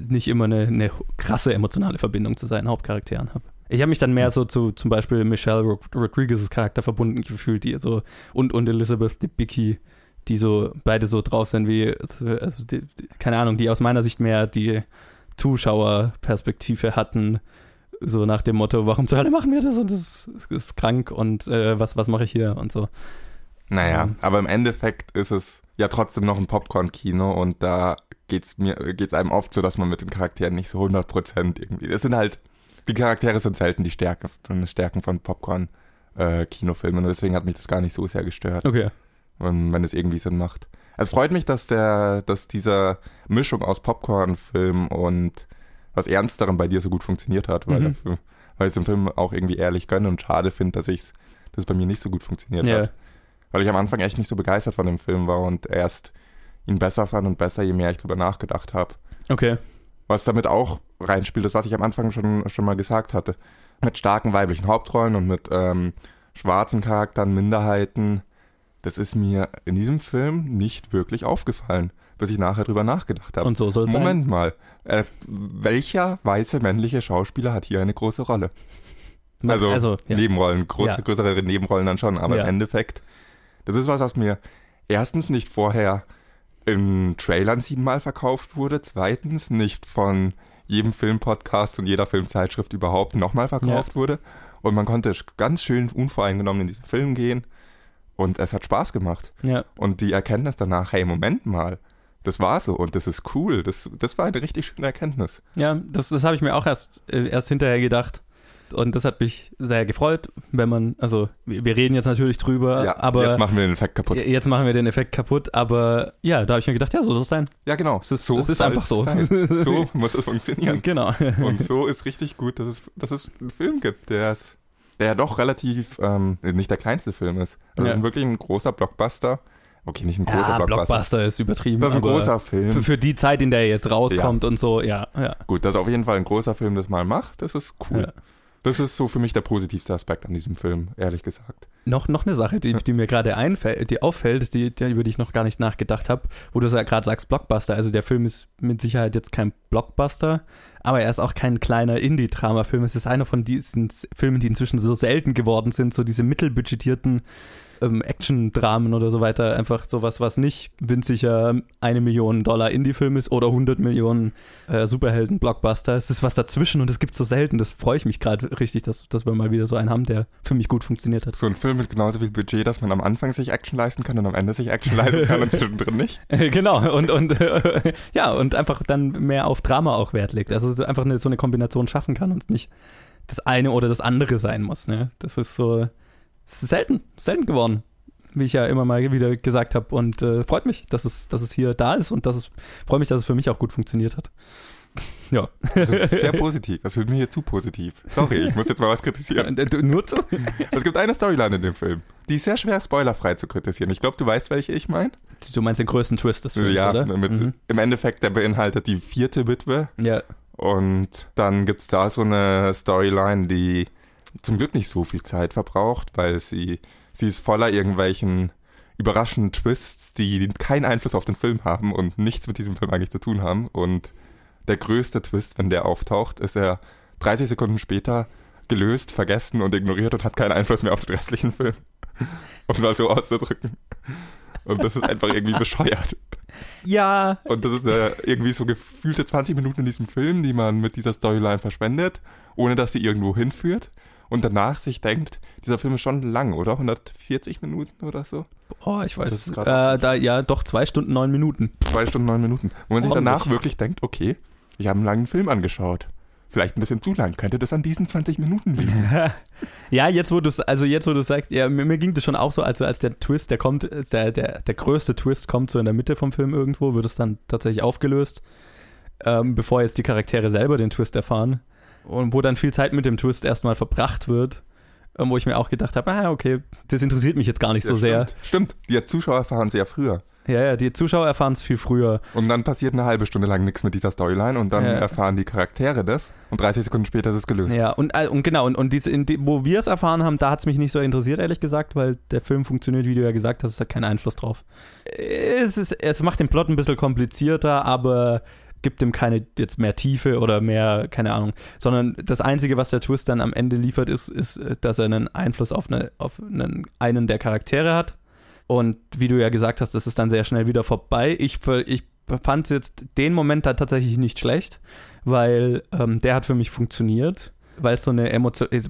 nicht immer eine, eine krasse emotionale Verbindung zu seinen Hauptcharakteren habe. Ich habe mich dann mehr so zu zum Beispiel Michelle Rodriguez's Charakter verbunden gefühlt, die so und, und Elizabeth Debicki, die so beide so drauf sind wie, also die, keine Ahnung, die aus meiner Sicht mehr die Zuschauerperspektive hatten, so nach dem Motto, warum zur Hölle machen wir das und das ist krank und äh, was, was mache ich hier und so. Naja, um, aber im Endeffekt ist es ja trotzdem noch ein Popcorn-Kino und da geht's mir, geht's einem oft so, dass man mit den Charakteren nicht so 100% irgendwie, es sind halt, die Charaktere sind selten die Stärke, Stärken von Popcorn-Kinofilmen äh, und deswegen hat mich das gar nicht so sehr gestört. Okay wenn es irgendwie Sinn macht. Es freut mich, dass der, dass diese Mischung aus Popcorn-Film und was Ernsterem bei dir so gut funktioniert hat, weil, mhm. dafür, weil ich es im Film auch irgendwie ehrlich gönne und schade finde, dass ich dass es bei mir nicht so gut funktioniert yeah. hat. Weil ich am Anfang echt nicht so begeistert von dem Film war und erst ihn besser fand und besser, je mehr ich drüber nachgedacht habe. Okay. Was damit auch reinspielt, ist, was ich am Anfang schon, schon mal gesagt hatte. Mit starken weiblichen Hauptrollen und mit ähm, schwarzen Charakteren, Minderheiten, das ist mir in diesem Film nicht wirklich aufgefallen, bis ich nachher drüber nachgedacht habe. Und so soll es sein. Moment mal, äh, welcher weiße männliche Schauspieler hat hier eine große Rolle? Also, also ja. Nebenrollen, große, ja. größere Nebenrollen dann schon, aber ja. im Endeffekt, das ist was, was mir erstens nicht vorher in Trailern siebenmal verkauft wurde, zweitens nicht von jedem Filmpodcast und jeder Filmzeitschrift überhaupt nochmal verkauft wurde. Und man konnte ganz schön unvoreingenommen in diesen Film gehen und es hat Spaß gemacht. Ja. Und die Erkenntnis danach, hey, Moment mal, das war so und das ist cool. Das, das war eine richtig schöne Erkenntnis. Ja, das, das habe ich mir auch erst, äh, erst hinterher gedacht. Und das hat mich sehr gefreut, wenn man, also wir reden jetzt natürlich drüber, ja, aber. Jetzt machen wir den Effekt kaputt. Jetzt machen wir den Effekt kaputt, aber ja, da habe ich mir gedacht, ja, so soll es sein. Ja, genau. Es ist, so es ist einfach so. Sein. So muss es funktionieren. Genau. Und so ist richtig gut, dass es, dass es einen Film gibt, der es der ja doch relativ ähm, nicht der kleinste Film ist. Also ja. ist wirklich ein großer Blockbuster. Okay, nicht ein großer ja, Blockbuster. Blockbuster ist übertrieben. Das ist ein großer Film. Für, für, die Zeit, in der er jetzt rauskommt ja. und so, ja, ja. Gut, dass auf jeden Fall ein großer Film das mal macht, das ist cool. Ja. Das ist so für mich der positivste Aspekt an diesem Film, ehrlich gesagt. Noch, noch eine Sache, die, die mir gerade einfällt, die auffällt, die, die, über die ich noch gar nicht nachgedacht habe, wo du gerade sagst Blockbuster. Also der Film ist mit Sicherheit jetzt kein Blockbuster, aber er ist auch kein kleiner Indie-Drama-Film. Es ist einer von diesen Filmen, die inzwischen so selten geworden sind, so diese mittelbudgetierten ähm, Action-Dramen oder so weiter. Einfach sowas, was nicht winziger eine Million Dollar Indie-Film ist oder 100 Millionen äh, Superhelden-Blockbuster. Es ist was dazwischen und es gibt so selten. Das freue ich mich gerade richtig, dass, dass wir mal wieder so einen haben, der für mich gut funktioniert hat. So ein Film mit genauso viel Budget, dass man am Anfang sich Action leisten kann und am Ende sich Action leisten kann und zwischendrin nicht. genau, und, und äh, ja, und einfach dann mehr auf Drama auch Wert legt. Also einfach eine, so eine Kombination schaffen kann und nicht das eine oder das andere sein muss. Ne? Das ist so selten, selten geworden, wie ich ja immer mal wieder gesagt habe. Und äh, freut mich, dass es, dass es hier da ist und dass es freut mich, dass es für mich auch gut funktioniert hat. ja. Also sehr positiv. Das wird mir hier zu positiv. Sorry, ich muss jetzt mal was kritisieren. Nur zu? Es gibt eine Storyline in dem Film, die ist sehr schwer spoilerfrei zu kritisieren. Ich glaube, du weißt, welche ich meine. Du meinst den größten Twist des Films, ja, oder? Mit, Mhm. Im Endeffekt, der beinhaltet die vierte Witwe. Ja. Und dann gibt es da so eine Storyline, die zum Glück nicht so viel Zeit verbraucht, weil sie, sie ist voller irgendwelchen überraschenden Twists, die keinen Einfluss auf den Film haben und nichts mit diesem Film eigentlich zu tun haben. Und der größte Twist, wenn der auftaucht, ist er 30 Sekunden später gelöst, vergessen und ignoriert und hat keinen Einfluss mehr auf den restlichen Film. Um mal so auszudrücken. Und das ist einfach irgendwie bescheuert. Ja. Und das ist äh, irgendwie so gefühlte 20 Minuten in diesem Film, die man mit dieser Storyline verschwendet, ohne dass sie irgendwo hinführt. Und danach sich denkt, dieser Film ist schon lang, oder? 140 Minuten oder so? Oh, ich weiß. Äh, da, ja, doch, zwei Stunden, neun Minuten. Zwei Stunden, neun Minuten. Wo man sich danach wirklich denkt, okay, ich habe einen langen Film angeschaut. Vielleicht ein bisschen zu lang. Könnte das an diesen 20 Minuten liegen? Ja, jetzt wo du also jetzt wo du sagst, ja, mir, mir ging das schon auch so, also als der Twist, der kommt, der, der, der größte Twist kommt so in der Mitte vom Film irgendwo, wird es dann tatsächlich aufgelöst, ähm, bevor jetzt die Charaktere selber den Twist erfahren. Und wo dann viel Zeit mit dem Twist erstmal verbracht wird, ähm, wo ich mir auch gedacht habe, ah, okay, das interessiert mich jetzt gar nicht so Ja, sehr. Stimmt. Stimmt. Die Zuschauer erfahren sehr früher. Ja, ja, die Zuschauer erfahren es viel früher. Und dann passiert eine halbe Stunde lang nichts mit dieser Storyline und dann Ja. erfahren die Charaktere das und 30 Sekunden später ist es gelöst. Ja, und, äh, und genau, und, und diese, die, wo wir es erfahren haben, da hat es mich nicht so interessiert, ehrlich gesagt, weil der Film funktioniert, wie du ja gesagt hast, es hat keinen Einfluss drauf. Es, ist, es macht den Plot ein bisschen komplizierter, aber gibt ihm keine jetzt mehr Tiefe oder mehr, keine Ahnung, sondern das Einzige, was der Twist dann am Ende liefert, ist, ist äh, dass er einen Einfluss auf, eine, auf einen, einen der Charaktere hat. Und wie du ja gesagt hast, das ist dann sehr schnell wieder vorbei. Ich, ich fand jetzt den Moment da tatsächlich nicht schlecht, weil ähm, der hat für mich funktioniert, weil es so eine Emotion, es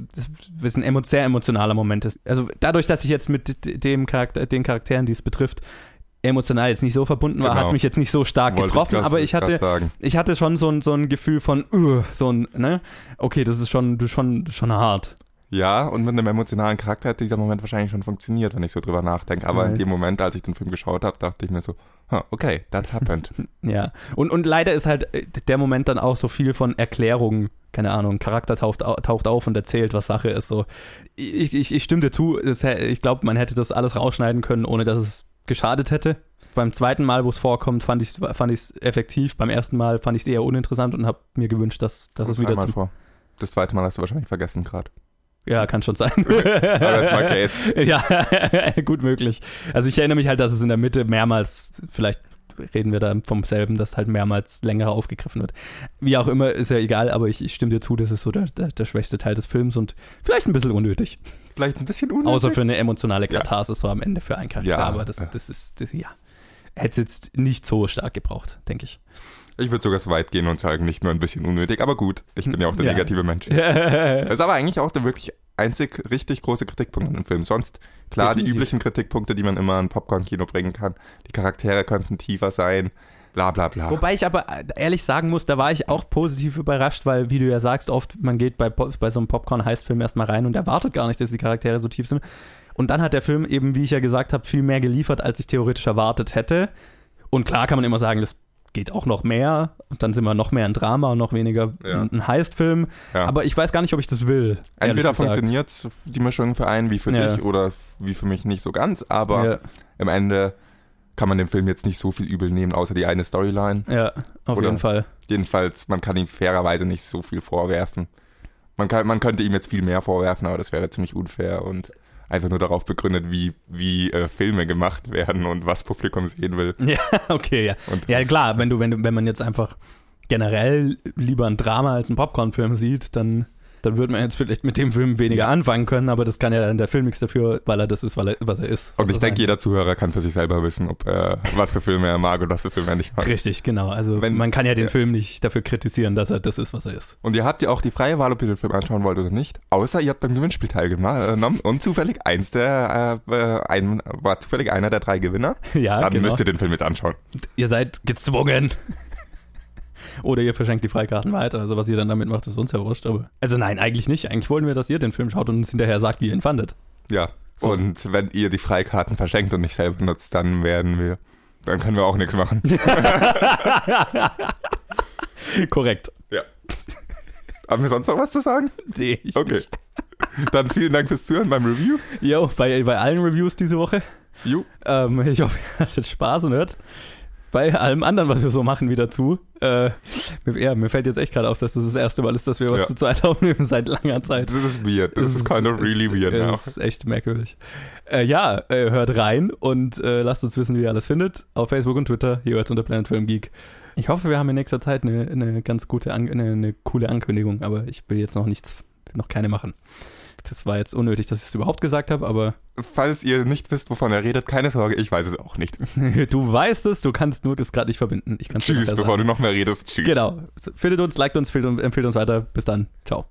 ist ein sehr emotionaler Moment ist. Also dadurch, dass ich jetzt mit dem Charakter, den Charakteren, die es betrifft, emotional jetzt nicht so verbunden war, Genau. hat es mich jetzt nicht so stark Wollte ich getroffen, grad- aber ich hatte, ich hatte schon so ein, so ein Gefühl von, uh, so ein, ne, okay, das ist schon, schon, schon hart. Ja, und mit einem emotionalen Charakter hat dieser Moment wahrscheinlich schon funktioniert, wenn ich so drüber nachdenke. Aber in Nein. dem Moment, als ich den Film geschaut habe, dachte ich mir so, huh, okay, that happened. Ja, und, und leider ist halt äh, der Moment dann auch so viel von Erklärungen. Keine Ahnung, Charakter taucht, au- taucht auf und erzählt, was Sache ist. So. Ich, ich, ich stimme dir zu, ich glaube, man hätte das alles rausschneiden können, ohne dass es geschadet hätte. Beim zweiten Mal, wo es vorkommt, fand ich es fand ich's effektiv. Beim ersten Mal fand ich es eher uninteressant und habe mir gewünscht, dass, dass es wieder zum, vor. Das zweite Mal hast du wahrscheinlich vergessen gerade. Ja, kann schon sein. das ist mein Case. ja, gut möglich. Also ich erinnere mich halt, dass es in der Mitte mehrmals, vielleicht reden wir da vom selben, dass halt mehrmals länger aufgegriffen wird. Wie auch immer, ist ja egal, aber ich, ich stimme dir zu, das ist so der, der, der schwächste Teil des Films und vielleicht ein bisschen unnötig. Vielleicht ein bisschen unnötig. Außer für eine emotionale Ja. Katharsis so am Ende für einen Charakter, Ja. aber das, das ist, das, ja, hätte es jetzt nicht so stark gebraucht, denke ich. Ich würde sogar so weit gehen und sagen, nicht nur ein bisschen unnötig, aber gut. Ich bin ja auch der Ja. negative Mensch. Das ist aber eigentlich auch der wirklich einzig richtig große Kritikpunkt an dem Film. Sonst, klar, die Definitiv. üblichen Kritikpunkte, die man immer in Popcorn-Kino bringen kann. Die Charaktere könnten tiefer sein, bla bla bla. Wobei ich aber ehrlich sagen muss, da war ich auch positiv überrascht, weil, wie du ja sagst, oft, man geht bei, bei so einem Popcorn-Heist-Film erstmal rein und erwartet gar nicht, dass die Charaktere so tief sind. Und dann hat der Film eben, wie ich ja gesagt habe, viel mehr geliefert, als ich theoretisch erwartet hätte. Und klar kann man immer sagen, das geht auch noch mehr und dann sind wir noch mehr ein Drama und noch weniger Ja. ein Heist-Film. Ja. Aber ich weiß gar nicht, ob ich das will. Entweder funktioniert die Mischung für einen wie für Ja. dich oder wie für mich nicht so ganz, aber im Ende kann man dem Film jetzt nicht so viel übel nehmen, außer die eine Storyline. ja, auf Oder- jeden Fall. Jedenfalls, man kann ihm fairerweise nicht so viel vorwerfen. Man, kann, man könnte ihm jetzt viel mehr vorwerfen, aber das wäre ziemlich unfair und einfach nur darauf begründet, wie, wie äh, Filme gemacht werden und was Publikum sehen will. Ja, okay, ja. Ja, klar, wenn du, wenn du, wenn man jetzt einfach generell lieber ein Drama als einen Popcorn-Film sieht, dann, dann würde man jetzt vielleicht mit dem Film weniger anfangen können, aber das kann ja dann der Film nichts dafür, weil er das ist, weil er, was er ist. Und ich er denke, jeder Zuhörer kann für sich selber wissen, ob er, was für Filme er mag und was für Filme er nicht mag. Richtig, genau. Also Wenn- man kann ja den ja. Film nicht dafür kritisieren, dass er das ist, was er ist. Und ihr habt ja auch die freie Wahl, ob ihr den Film anschauen wollt oder nicht. Außer ihr habt beim Gewinnspiel teilgenommen und zufällig eins der, äh, äh, ein, war zufällig einer der drei Gewinner. Ja, Dann genau. müsst ihr den Film jetzt anschauen. Ihr seid gezwungen. Oder ihr verschenkt die Freikarten weiter. Also was ihr dann damit macht, ist uns ja wurscht. Aber also nein, eigentlich nicht. Eigentlich wollen wir, dass ihr den Film schaut und uns hinterher sagt, wie ihr ihn fandet. Ja. So. Und wenn ihr die Freikarten verschenkt und nicht selber nutzt, dann werden wir, dann können wir auch nichts machen. Korrekt. Ja. Haben wir sonst noch was zu sagen? Nee, ich Okay. nicht. Dann vielen Dank fürs Zuhören beim Review. Jo, bei, bei allen Reviews diese Woche. Ju. Ähm, ich hoffe, ihr hattet Spaß und hört bei allem anderen, was wir so machen, wieder zu. Äh, mir, ja, mir fällt jetzt echt gerade auf, dass das das erste Mal ist, dass wir was Ja. zu zweit aufnehmen seit langer Zeit. Das ist weird. Das, ist kind of really weird now. ist echt merkwürdig. Äh, ja, äh, hört rein und äh, lasst uns wissen, wie ihr alles findet. Auf Facebook und Twitter, jeweils unter Planet Film Geek. Ich hoffe, wir haben in nächster Zeit eine, eine ganz gute, eine, eine coole Ankündigung, aber ich will jetzt noch nichts, noch keine machen. Das war jetzt unnötig, dass ich es überhaupt gesagt habe, aber Falls ihr nicht wisst, wovon er redet, keine Sorge, ich weiß es auch nicht. du weißt es, du kannst nur das gerade nicht verbinden. Tschüss, bevor du noch mehr redest. Tschüss. Genau. Findet uns, liked uns, empfiehlt uns weiter. Bis dann. Ciao.